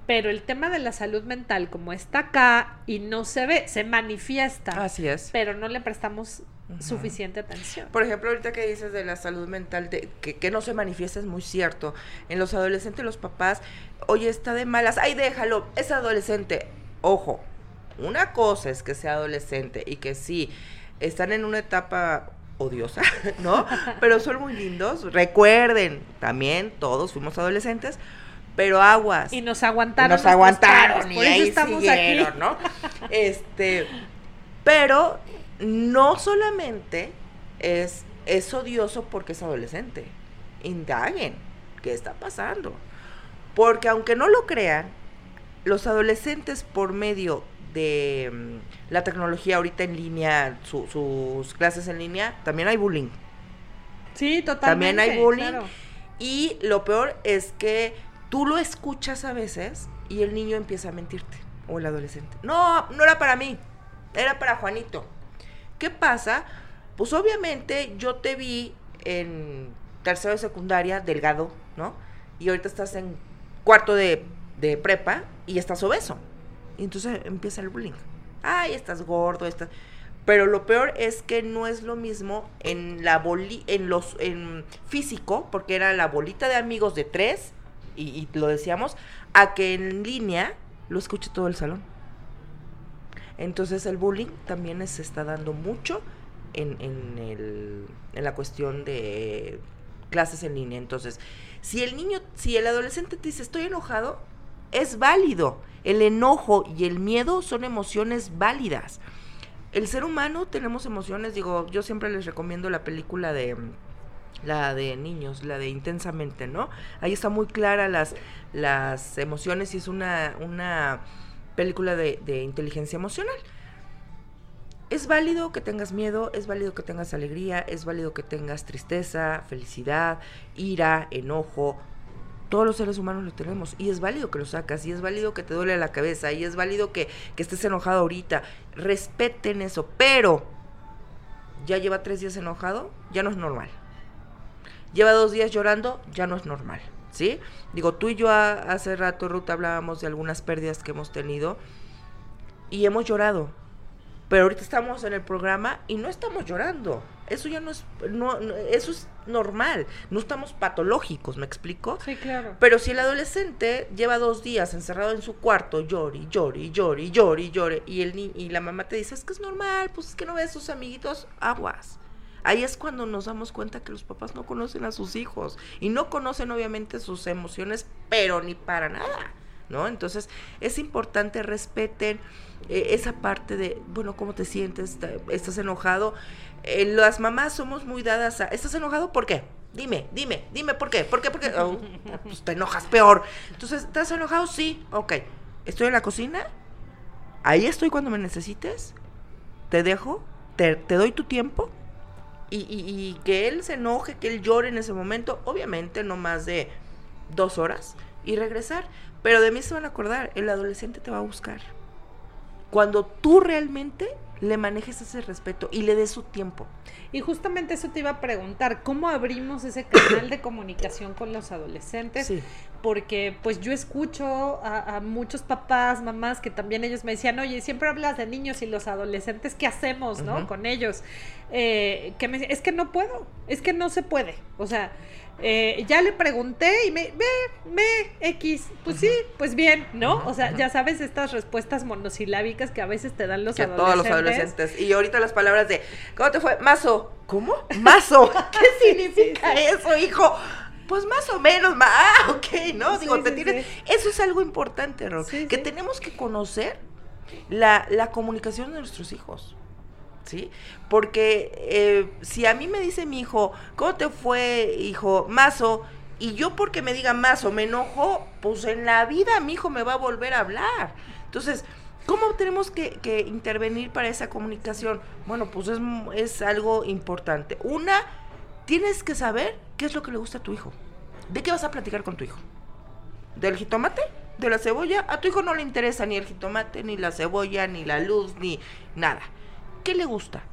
Speaker 1: Pero el tema de la salud mental, como está acá y no se ve, se manifiesta.
Speaker 2: Así es.
Speaker 1: Pero no le prestamos suficiente atención.
Speaker 2: Por ejemplo, ahorita que dices de la salud mental, de, que, que, no se manifiesta, es muy cierto. En los adolescentes, los papás, oye, está de malas, ay, déjalo, es adolescente. Ojo, una cosa es que sea adolescente y que sí, están en una etapa odiosa, *laughs* ¿no? Pero son muy lindos. Recuerden, también todos fuimos adolescentes, pero aguas.
Speaker 1: Y nos aguantaron.
Speaker 2: nos aguantaron y
Speaker 1: por eso
Speaker 2: ahí
Speaker 1: estamos
Speaker 2: siguieron,
Speaker 1: aquí.
Speaker 2: ¿no? Este, pero no solamente es, es odioso porque es adolescente. Indaguen qué está pasando. Porque aunque no lo crean, los adolescentes por medio de mm, la tecnología ahorita en línea, su- sus clases en línea, también hay bullying.
Speaker 1: Sí, totalmente.
Speaker 2: También hay bullying.
Speaker 1: claro.
Speaker 2: Y lo peor es que tú lo escuchas a veces y el niño empieza a mentirte, o el adolescente. No, no era para mí, era para Juanito. ¿Qué pasa? Pues obviamente yo te vi en tercero de secundaria, delgado, ¿no? Y ahorita estás en cuarto de, de prepa y estás obeso. Y entonces empieza el bullying. Ay, estás gordo, estás... Pero lo peor es que no es lo mismo en la boli en los en físico, porque era la bolita de amigos de tres, y, y lo decíamos, a que en línea lo escuche todo el salón. Entonces el bullying también se está dando mucho en, en, el- en la cuestión de clases en línea. Entonces, si el niño, si el adolescente te dice estoy enojado, es válido. El enojo y el miedo son emociones válidas. El ser humano tenemos emociones, digo, yo siempre les recomiendo la película de mm, la de niños, la de intensamente, ¿no? Ahí está muy clara las, las emociones y es una, una película de, de inteligencia emocional. Es válido que tengas miedo, es válido que tengas alegría, es válido que tengas tristeza, felicidad, ira, enojo. Todos los seres humanos lo tenemos y es válido que lo sacas y es válido que te duele la cabeza y es válido que, que estés enojado ahorita. Respeten eso, pero ya lleva tres días enojado, ya no es normal. Lleva dos días llorando, ya no es normal, ¿sí? Digo, tú y yo a- hace rato, Ruth, hablábamos de algunas pérdidas que hemos tenido y hemos llorado. Pero ahorita estamos en el programa y no estamos llorando. Eso ya no es, no, no- eso es normal. No estamos patológicos, ¿me explico?
Speaker 1: Sí, claro.
Speaker 2: Pero si el adolescente lleva dos días encerrado en su cuarto, llori, llori, llori, llori, llori, y, el ni- y la mamá te dice, es que es normal, pues es que no ves a sus amiguitos, aguas. Ahí es cuando nos damos cuenta que los papás no conocen a sus hijos y no conocen obviamente sus emociones, pero ni para nada, ¿no? Entonces es importante respeten eh, esa parte de, bueno, ¿cómo te sientes? ¿Te- ¿Estás enojado? Eh, las mamás somos muy dadas a, ¿estás enojado? ¿Por qué? Dime, dime, dime por qué, por qué, por qué. Oh, pues te enojas peor. Entonces, ¿estás enojado? Sí, ok. Estoy en la cocina, ahí estoy cuando me necesites, te dejo, te, doy tu tiempo y que él se enoje, que él llore en ese momento, obviamente no más de dos horas y regresar. Pero de mí se van a acordar, el adolescente te va a buscar. Cuando tú realmente le manejes ese respeto y le des su tiempo.
Speaker 1: Y justamente eso te iba a preguntar, ¿cómo abrimos ese canal de comunicación con los adolescentes?
Speaker 2: Sí.
Speaker 1: Porque pues yo escucho a, a muchos papás, mamás que también ellos me decían, oye, siempre hablas de niños y los adolescentes, ¿qué hacemos, no? Con ellos. Eh, que me es que no puedo, es que no se puede. O sea, eh, ya le pregunté y me, ve, ve, X, pues sí, pues bien, ¿no? O sea, ya sabes estas respuestas monosilábicas que a veces te dan los
Speaker 2: que
Speaker 1: adolescentes.
Speaker 2: todos los adolescentes. Y ahorita las palabras de, ¿cómo te fue? Mazo. ¿Cómo? Mazo. *laughs* ¿Qué significa eso, hijo? Pues más o menos, ma ah, ok, ¿no?
Speaker 1: Sí,
Speaker 2: Digo, te tienes...
Speaker 1: sí.
Speaker 2: Eso es algo importante, Ro,
Speaker 1: Sí,
Speaker 2: que
Speaker 1: sí.
Speaker 2: tenemos que conocer la, la comunicación de nuestros hijos. ¿Sí? Porque eh, si a mí me dice mi hijo, ¿cómo te fue, hijo? Mazo, y yo porque me diga mazo me enojo, pues en la vida mi hijo me va a volver a hablar. Entonces, ¿cómo tenemos que, que intervenir para esa comunicación? Bueno, pues es, es algo importante. Una, tienes que saber qué es lo que le gusta a tu hijo. ¿De qué vas a platicar con tu hijo? ¿Del jitomate? ¿De la cebolla? A tu hijo no le interesa ni el jitomate, ni la cebolla, ni la luz, ni nada. ¿Qué le gusta?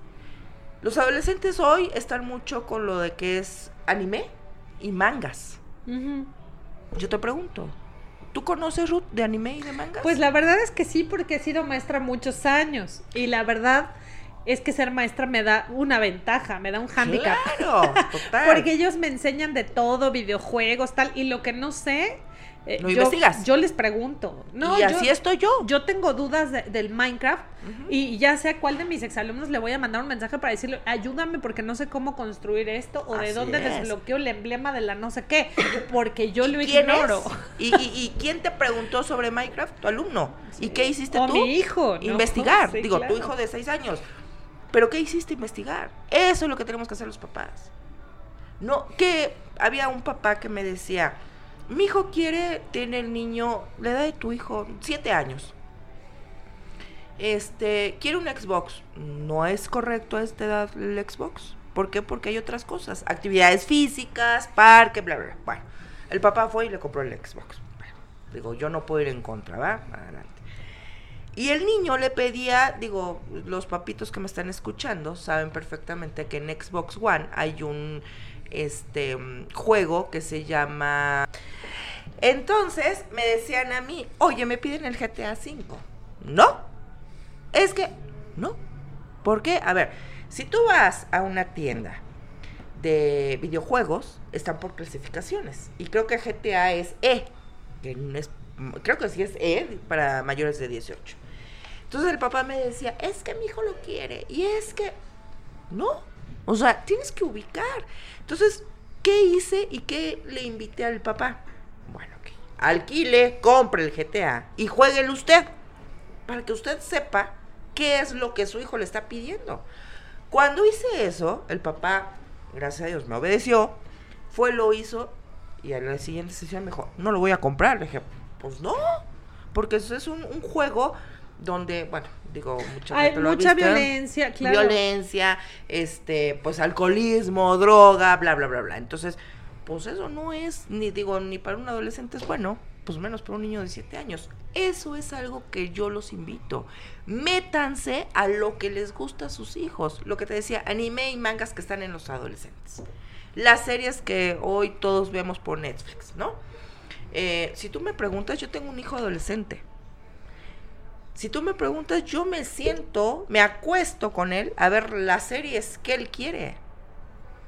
Speaker 2: Los adolescentes hoy están mucho con lo de que es anime y mangas. Yo te pregunto, ¿tú conoces Ruth de anime y de mangas?
Speaker 1: Pues la verdad es que sí, porque he sido maestra muchos años. Y la verdad es que ser maestra me da una ventaja, me da un hándicap.
Speaker 2: Claro, total. *laughs*
Speaker 1: Porque ellos me enseñan de todo, videojuegos, tal. Y lo que no sé, eh,
Speaker 2: ¿No
Speaker 1: yo,
Speaker 2: investigas?
Speaker 1: Yo les pregunto. No,
Speaker 2: y
Speaker 1: yo-
Speaker 2: así estoy yo.
Speaker 1: Yo tengo dudas de- del Minecraft y ya sé a cuál de mis exalumnos le voy a mandar un mensaje para decirle, ayúdame porque no sé cómo construir esto o de dónde
Speaker 2: es.
Speaker 1: desbloqueo el emblema de la no sé qué, porque yo lo
Speaker 2: ¿Quién
Speaker 1: ignoro.
Speaker 2: ¿Y, y, y quién te preguntó sobre Minecraft? Tu alumno. ¿Y qué hiciste
Speaker 1: O
Speaker 2: tú?
Speaker 1: mi hijo, ¿no?
Speaker 2: Investigar. *laughs*
Speaker 1: Sí,
Speaker 2: Digo,
Speaker 1: claro.
Speaker 2: tu hijo de seis años. ¿Pero qué hiciste investigar? Eso es lo que tenemos que hacer los papás. No, que había un papá que me decía, mi hijo quiere, tiene el niño, la edad de tu hijo, siete años. Este, quiere un Xbox. No es correcto a esta edad el Xbox. ¿Por qué? Porque hay otras cosas. Actividades físicas, parque, bla, bla. Bueno, el papá fue y le compró el Xbox. Bueno, digo, yo no puedo ir en contra, ¿va? Adelante. Y el niño le pedía, digo, los papitos que me están escuchando saben perfectamente que en Xbox One hay un este mm, juego que se llama entonces me decían a mí, oye, me piden el GTA V. No, es que, no. ¿Por qué? A ver, si tú vas a una tienda de videojuegos, están por clasificaciones. Y creo que GTA es E. que es- creo que sí es E para mayores de 18. Entonces el papá me decía, es que mi hijo lo quiere. Y es que, no. O sea, tienes que ubicar. Entonces, ¿qué hice y qué le invité al papá? Bueno, ok. Alquile, compre el GTA y jueguelo usted. Para que usted sepa qué es lo que su hijo le está pidiendo. Cuando hice eso, el papá, gracias a Dios, me obedeció. Fue, lo hizo y a la siguiente sesión me dijo, no lo voy a comprar. Le dije, pues no. Porque eso es un, un juego donde, bueno, digo, mucha
Speaker 1: Hay
Speaker 2: gente lo ha
Speaker 1: mucha
Speaker 2: visto,
Speaker 1: violencia, claro.
Speaker 2: Violencia, este, pues alcoholismo, droga, bla, bla, bla, bla. Entonces, pues eso no es, ni digo, ni para un adolescente es bueno, pues menos para un niño de 7 años. Eso es algo que yo los invito. Métanse a lo que les gusta a sus hijos. Lo que te decía, anime y mangas que están en los adolescentes. Las series que hoy todos vemos por Netflix, ¿no? Eh, si tú me preguntas, yo tengo un hijo adolescente. Si tú me preguntas, yo me siento, me acuesto con él a ver las series que él quiere.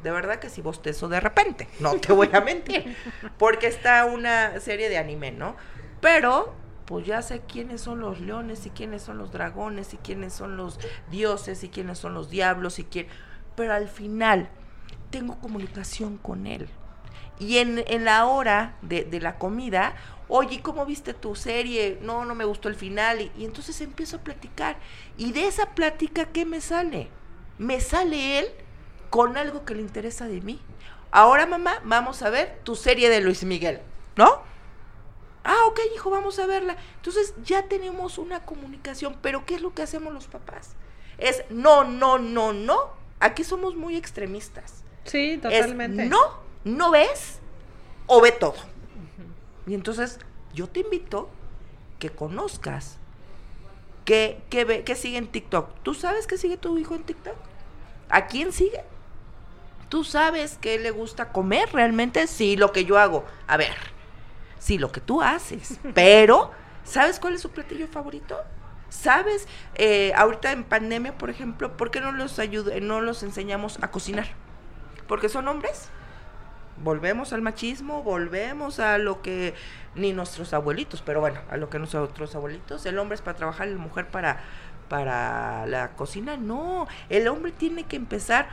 Speaker 2: De verdad que si bostezo de repente, no te voy a mentir. Porque está una serie de anime, ¿no? Pero, pues ya sé quiénes son los leones y quiénes son los dragones y quiénes son los dioses y quiénes son los diablos y quién. Pero al final, tengo comunicación con él. Y en, en la hora de, de la comida, oye, ¿cómo viste tu serie? No, no me gustó el final. Y, y entonces empiezo a platicar. Y de esa plática, ¿qué me sale? Me sale él con algo que le interesa de mí. Ahora, mamá, vamos a ver tu serie de Luis Miguel, ¿no? Ah, ok, hijo, vamos a verla. Entonces ya tenemos una comunicación, pero ¿qué es lo que hacemos los papás? Es no, no, no, no. Aquí somos muy extremistas.
Speaker 1: Sí,
Speaker 2: Es
Speaker 1: totalmente.
Speaker 2: no, no ves o ve todo. Y entonces yo te invito que conozcas que, que, ve, que sigue en TikTok. ¿Tú sabes que sigue tu hijo en TikTok? ¿A quién sigue? ¿Tú sabes que le gusta comer realmente? Sí, lo que yo hago. A ver, sí, lo que tú haces. *laughs* Pero, ¿sabes cuál es su platillo favorito? ¿Sabes? Eh, ahorita en pandemia, por ejemplo, ¿por qué no los, ayuda, no los enseñamos a cocinar? Porque son hombres. Volvemos al machismo, volvemos a lo que ni nuestros abuelitos, pero bueno, a lo que nuestros abuelitos, el hombre es para trabajar la mujer para, para la cocina. No, el hombre tiene que empezar.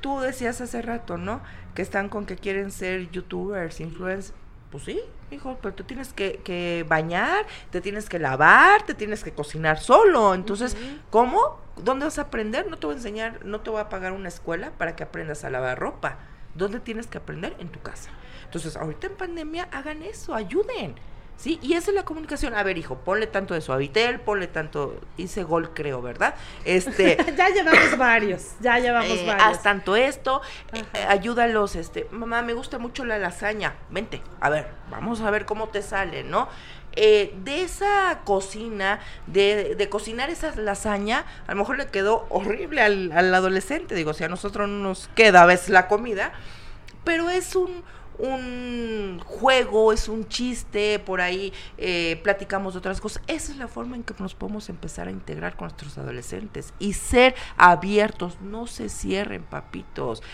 Speaker 2: Tú decías hace rato, ¿no? Que están con que quieren ser youtubers, influencers. Pues sí, hijo, pero tú tienes que, que bañar, te tienes que lavar, te tienes que cocinar solo. Entonces. ¿cómo? ¿Dónde vas a aprender? No te voy a enseñar, no te voy a pagar una escuela para que aprendas a lavar ropa. ¿Dónde tienes que aprender? En tu casa. Entonces, ahorita en pandemia, hagan eso, ayuden. ¿Sí? Y esa es la comunicación. A ver, hijo, ponle tanto de suavitel, ponle tanto. Hice gol, creo, ¿verdad? Este. *laughs*
Speaker 1: ya llevamos varios, ya llevamos
Speaker 2: eh,
Speaker 1: varios.
Speaker 2: haz tanto esto, eh, eh, ayúdalos, este, mamá, me gusta mucho la lasaña, vente, a ver, vamos a ver cómo te sale, ¿no? Eh, de esa cocina, de, de cocinar esa lasaña, a lo mejor le quedó horrible al, adolescente, digo, si a nosotros no nos queda a veces la comida, pero es un, un juego, es un chiste, por ahí eh, platicamos de otras cosas. Esa es la forma en que nos podemos empezar a integrar con nuestros adolescentes y ser abiertos, no se cierren, papitos.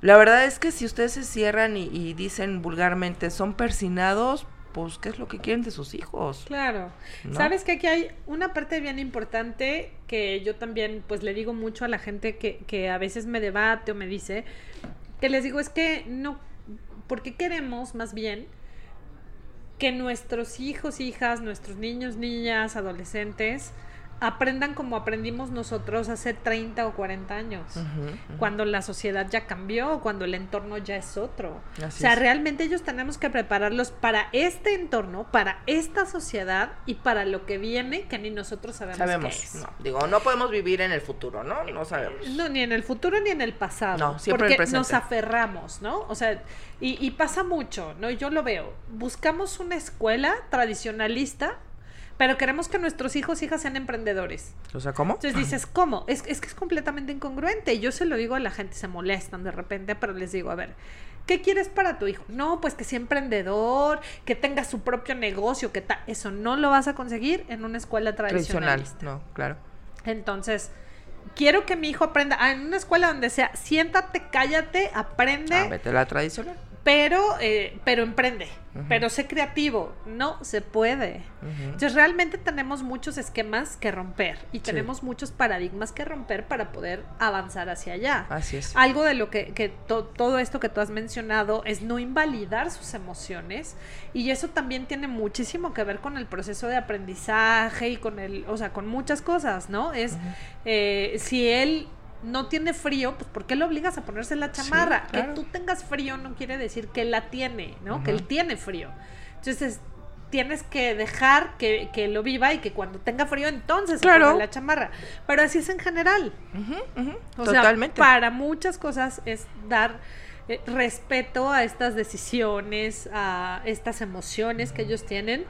Speaker 2: La verdad es que si ustedes se cierran y dicen vulgarmente son persinados, pues qué es lo que quieren de sus hijos.
Speaker 1: Claro.
Speaker 2: ¿No?
Speaker 1: Sabes que aquí hay una parte bien importante que yo también pues le digo mucho a la gente que, que a veces me debate o me dice, que les digo es que no, porque queremos más bien que nuestros hijos, hijas, nuestros niños, niñas, adolescentes, aprendan como aprendimos nosotros hace 30 o 40 años, cuando la sociedad ya cambió, cuando el entorno ya es otro.
Speaker 2: Así
Speaker 1: o sea,
Speaker 2: es.
Speaker 1: realmente ellos tenemos que prepararlos para este entorno, para esta sociedad y para lo que viene que ni nosotros sabemos, qué
Speaker 2: Sabemos,
Speaker 1: es.
Speaker 2: no, digo, no podemos vivir en el futuro, ¿no? No sabemos.
Speaker 1: No, ni en el futuro ni en el pasado.
Speaker 2: No, siempre en el
Speaker 1: porque
Speaker 2: presente.
Speaker 1: nos aferramos, ¿no? O sea, y, y pasa mucho, ¿no? Yo lo veo. Buscamos una escuela tradicionalista, pero queremos que nuestros hijos, hijas sean emprendedores.
Speaker 2: O sea, ¿cómo?
Speaker 1: Entonces dices, ¿cómo? Es, es que es completamente incongruente. Yo se lo digo a la gente, se molestan de repente, pero les digo, a ver, ¿qué quieres para tu hijo? No, pues que sea emprendedor, que tenga su propio negocio, que tal. Eso no lo vas a conseguir en una escuela
Speaker 2: Tradicional, no, claro.
Speaker 1: Entonces, quiero que mi hijo aprenda ah, en una escuela donde sea, siéntate, cállate, aprende,
Speaker 2: Ah, vete a la tradicional.
Speaker 1: Pero, eh, pero emprende, pero sé creativo. No se puede.
Speaker 2: Ujú.
Speaker 1: Entonces, realmente tenemos muchos esquemas que romper y tenemos muchos paradigmas que romper para poder avanzar hacia allá.
Speaker 2: Así es.
Speaker 1: Algo de lo que, que to- todo esto que tú has mencionado es no invalidar sus emociones y eso también tiene muchísimo que ver con el proceso de aprendizaje y con el, o sea, con muchas cosas, ¿no? Es eh, si él no tiene frío, pues ¿por qué lo obligas a ponerse la chamarra?
Speaker 2: claro.
Speaker 1: Que tú tengas frío no quiere decir que él la tiene, ¿no? Que él tiene frío. Entonces tienes que dejar que, que lo viva y que cuando tenga frío entonces se
Speaker 2: Claro.
Speaker 1: la chamarra. Pero así es en general. O
Speaker 2: Totalmente.
Speaker 1: sea, para muchas cosas es dar eh, respeto a estas decisiones, a estas emociones que ellos tienen,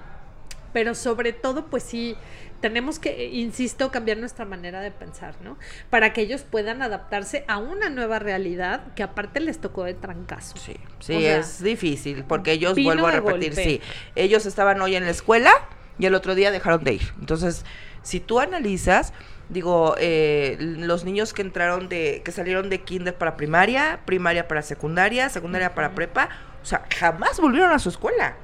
Speaker 1: pero sobre todo, pues sí, tenemos que, eh, insisto, cambiar nuestra manera de pensar, ¿no? Para que ellos puedan adaptarse a una nueva realidad que aparte les tocó de trancazo.
Speaker 2: Sí, sí,
Speaker 1: O sea,
Speaker 2: es difícil, porque ellos, vuelvo a repetir, sí, ellos estaban hoy en la escuela y el otro día dejaron de ir. Entonces, si tú analizas, digo, eh, los niños que entraron de, que salieron de kinder para primaria, primaria para secundaria, secundaria para prepa, o sea, jamás volvieron a su escuela.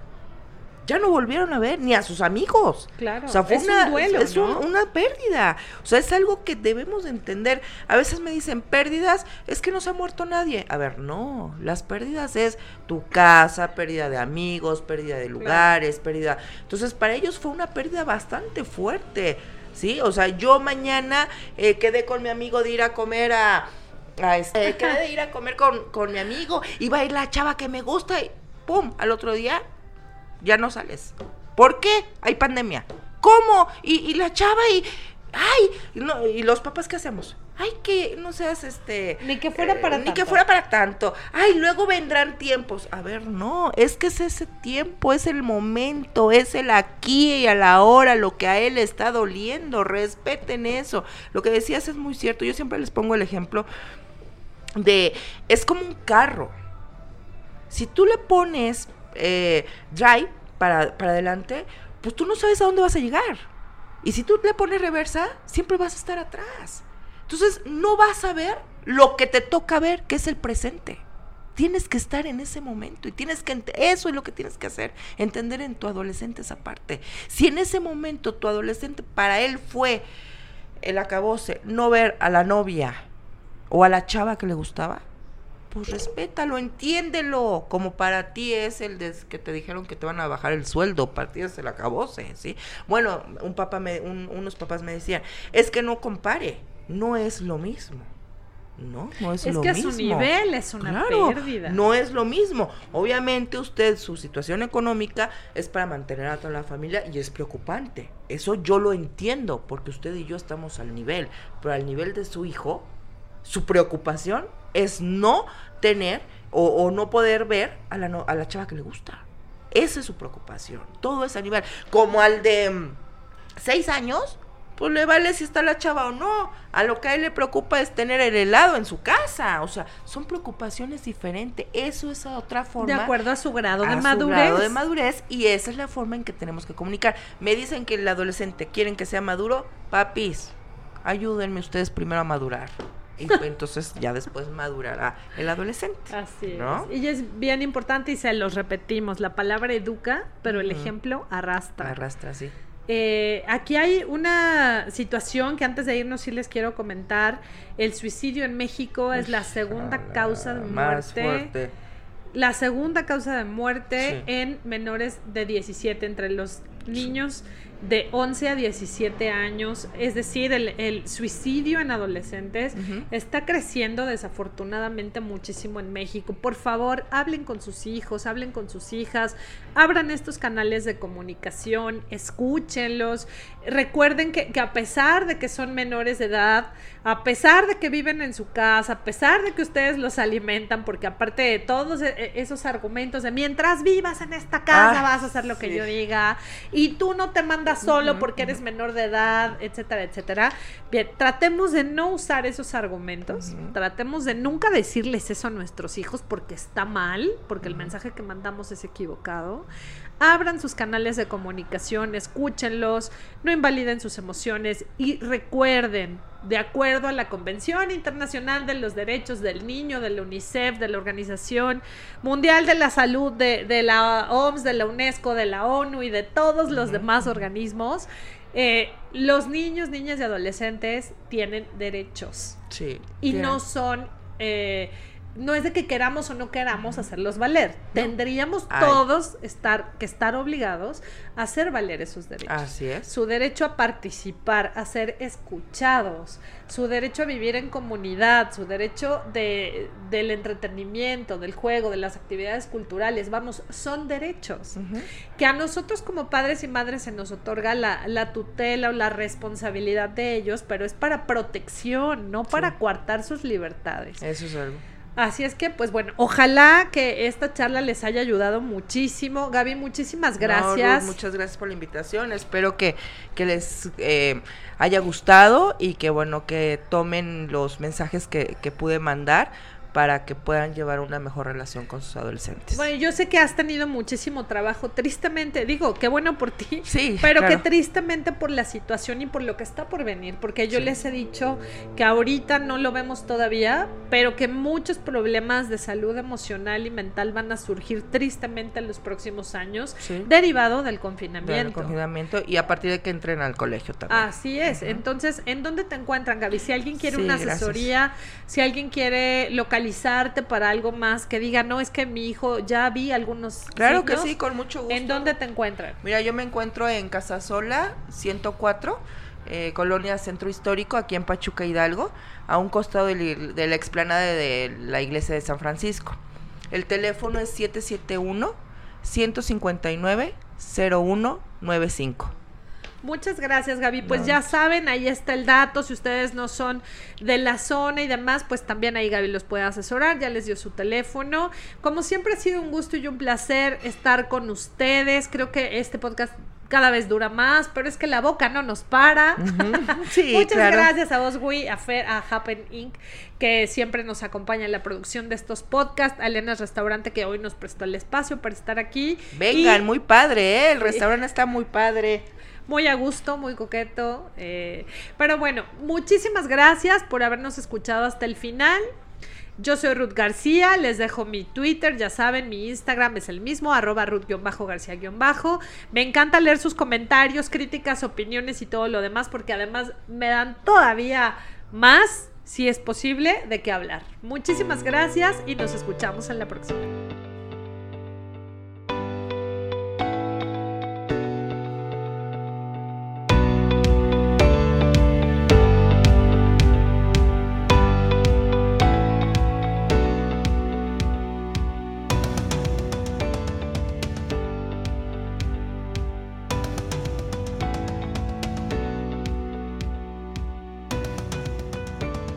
Speaker 2: Ya no volvieron a ver ni a sus amigos.
Speaker 1: Claro,
Speaker 2: O sea, fue
Speaker 1: es
Speaker 2: una,
Speaker 1: un duelo,
Speaker 2: es una pérdida. O sea, es algo que debemos de entender. A veces me dicen pérdidas, es que no se ha muerto nadie. A ver, no. Las pérdidas es tu casa, pérdida de amigos, pérdida de lugares, pérdida. Entonces, para ellos fue una pérdida bastante fuerte. ¿Sí? O sea, yo mañana eh, quedé con mi amigo de ir a comer a. a este, quedé de ir a comer con, con mi amigo. Iba a ir la chava que me gusta y ¡pum! Al otro día ya no sales. ¿Por qué? Hay pandemia. ¿Cómo? Y, y la chava y... ¡Ay! No, ¿Y los papás qué hacemos? Ay, que no seas este...
Speaker 1: Ni que fuera para
Speaker 2: Ni que
Speaker 1: tanto.
Speaker 2: fuera para tanto. Ay, luego vendrán tiempos. A ver, no, es que es ese tiempo, es el momento, es el aquí y a la hora, lo que a él está doliendo. Respeten eso. Lo que decías es muy cierto. Yo siempre les pongo el ejemplo de... Es como un carro. Si tú le pones eh, drive para, para adelante, pues tú no sabes a dónde vas a llegar. Y si tú le pones reversa, siempre vas a estar atrás. Entonces no vas a ver lo que te toca ver, que es el presente. Tienes que estar en ese momento y tienes que eso es lo que tienes que hacer, entender en tu adolescente esa parte. Si en ese momento tu adolescente para él fue el acabose, no ver a la novia o a la chava que le gustaba, pues respétalo, entiéndelo, como para ti es el de que te dijeron que te van a bajar el sueldo, para ti es el acabose, ¿sí? Bueno, un papá me, un- unos papás me decían, es que no compare, no es lo mismo. No, no es,
Speaker 1: Es
Speaker 2: lo
Speaker 1: que a
Speaker 2: mismo.
Speaker 1: su nivel es una
Speaker 2: Claro,
Speaker 1: pérdida.
Speaker 2: No es lo mismo. Obviamente usted, su situación económica es para mantener a toda la familia y es preocupante. Eso yo lo entiendo, porque usted y yo estamos al nivel, pero al nivel de su hijo, su preocupación es no tener o, o no poder ver a la, no- a la chava que le gusta. Esa es su preocupación. Todo es a nivel. Como al de mm, seis años, pues le vale si está la chava o no. A lo que a él le preocupa es tener el helado en su casa. O sea, son preocupaciones diferentes. Eso es otra forma.
Speaker 1: De acuerdo a su grado de
Speaker 2: su
Speaker 1: madurez.
Speaker 2: grado de madurez y esa es la forma en que tenemos que comunicar. Me dicen que el adolescente quieren que sea maduro, papis, ayúdenme ustedes primero a madurar. Y entonces ya después madurará el adolescente.
Speaker 1: Así
Speaker 2: ¿no?
Speaker 1: es. Y es bien importante y se los repetimos, la palabra educa, pero el ejemplo arrastra.
Speaker 2: Arrastra, sí.
Speaker 1: Eh, aquí hay una situación que antes de irnos sí les quiero comentar. El suicidio en México es la segunda
Speaker 2: la
Speaker 1: causa de muerte.
Speaker 2: fuerte.
Speaker 1: La segunda causa de muerte
Speaker 2: Sí.
Speaker 1: en menores de 17, entre los niños de 11 a 17 años. Es decir, el, el suicidio en adolescentes está creciendo desafortunadamente muchísimo en México. Por favor, hablen con sus hijos, hablen con sus hijas, abran estos canales de comunicación, escúchenlos. Recuerden que, que a pesar de que son menores de edad, a pesar de que viven en su casa, a pesar de que ustedes los alimentan, porque aparte de todos e- e- esos argumentos de mientras vivas en esta casa
Speaker 2: Ah,
Speaker 1: vas a hacer lo que
Speaker 2: sí.
Speaker 1: yo diga, y tú no te mandas solo porque eres menor de edad, etcétera, etcétera. Bien, tratemos de no usar esos argumentos, tratemos de nunca decirles eso a nuestros hijos porque está mal, porque el mensaje que mandamos es equivocado. Abran sus canales de comunicación, escúchenlos, no invaliden sus emociones y recuerden, de acuerdo a la Convención Internacional de los Derechos del Niño, de la UNICEF, de la Organización Mundial de la Salud, de, de la OMS, de la UNESCO, de la ONU y de todos los demás organismos, eh, los niños, niñas y adolescentes tienen derechos
Speaker 2: Sí.
Speaker 1: y no son eh, no es de que queramos o no queramos hacerlos valer tendríamos
Speaker 2: Ay.
Speaker 1: todos estar que estar obligados a hacer valer esos derechos
Speaker 2: Así es.
Speaker 1: su derecho a participar, a ser escuchados, su derecho a vivir en comunidad, su derecho de, del entretenimiento, del juego, de las actividades culturales, vamos, son derechos que a nosotros como padres y madres se nos otorga la, la tutela o la responsabilidad de ellos, pero es para protección, no para
Speaker 2: Sí.
Speaker 1: coartar sus libertades.
Speaker 2: Eso es algo.
Speaker 1: Así es que, pues bueno, ojalá que esta charla les haya ayudado muchísimo. Gaby, muchísimas
Speaker 2: No,
Speaker 1: gracias.
Speaker 2: Ruth, muchas gracias por la invitación. Espero que, que les eh, haya gustado y que bueno, que tomen los mensajes que, que pude mandar para que puedan llevar una mejor relación con sus adolescentes.
Speaker 1: Bueno, yo sé que has tenido muchísimo trabajo, tristemente, digo, qué bueno por ti, *laughs*
Speaker 2: Sí,
Speaker 1: pero
Speaker 2: claro.
Speaker 1: que tristemente por la situación y por lo que está por venir, porque yo
Speaker 2: Sí.
Speaker 1: les he dicho que ahorita no lo vemos todavía, pero que muchos problemas de salud emocional y mental van a surgir tristemente en los próximos años,
Speaker 2: Sí.
Speaker 1: derivado del
Speaker 2: Del
Speaker 1: confinamiento.
Speaker 2: confinamiento y a partir de que entren al colegio también.
Speaker 1: Así es. Entonces, ¿en dónde te encuentran, Gaby? Si alguien quiere una
Speaker 2: gracias.
Speaker 1: asesoría, si alguien quiere para algo más, que diga, no, es que mi hijo ya vi algunos.
Speaker 2: claro que
Speaker 1: signos",
Speaker 2: sí, con mucho gusto.
Speaker 1: ¿En dónde te encuentran?
Speaker 2: Mira, yo me encuentro en Casasola 104, eh, Colonia Centro Histórico, aquí en Pachuca Hidalgo, a un costado de, de la explanada de la iglesia de San Francisco. El teléfono es 771-159-0195.
Speaker 1: Muchas gracias, Gaby. Pues
Speaker 2: No.
Speaker 1: ya saben, ahí está el dato. Si ustedes no son de la zona y demás, pues también ahí Gaby los puede asesorar. Ya les dio su teléfono. Como siempre ha sido un gusto y un placer estar con ustedes. Creo que este podcast cada vez dura más, pero es que la boca no nos para. *laughs*
Speaker 2: Sí,
Speaker 1: Muchas
Speaker 2: claro.
Speaker 1: gracias a Oswi, a Fer, a Happen Inc., que siempre nos acompaña en la producción de estos podcasts, a Elena's Restaurante, que hoy nos prestó el espacio para estar aquí.
Speaker 2: Vengan,
Speaker 1: Y
Speaker 2: muy padre, ¿eh? El restaurante está muy padre.
Speaker 1: Muy a gusto, muy coqueto. eh, pero bueno, muchísimas gracias por habernos escuchado hasta el final. Yo soy Ruth García, les dejo mi Twitter, ya saben, mi Instagram es el mismo, arroba Ruth-García-Bajo. Me encanta leer sus comentarios, críticas, opiniones y todo lo demás, porque además me dan todavía más, si es posible, de qué hablar. Muchísimas gracias y nos escuchamos en la próxima.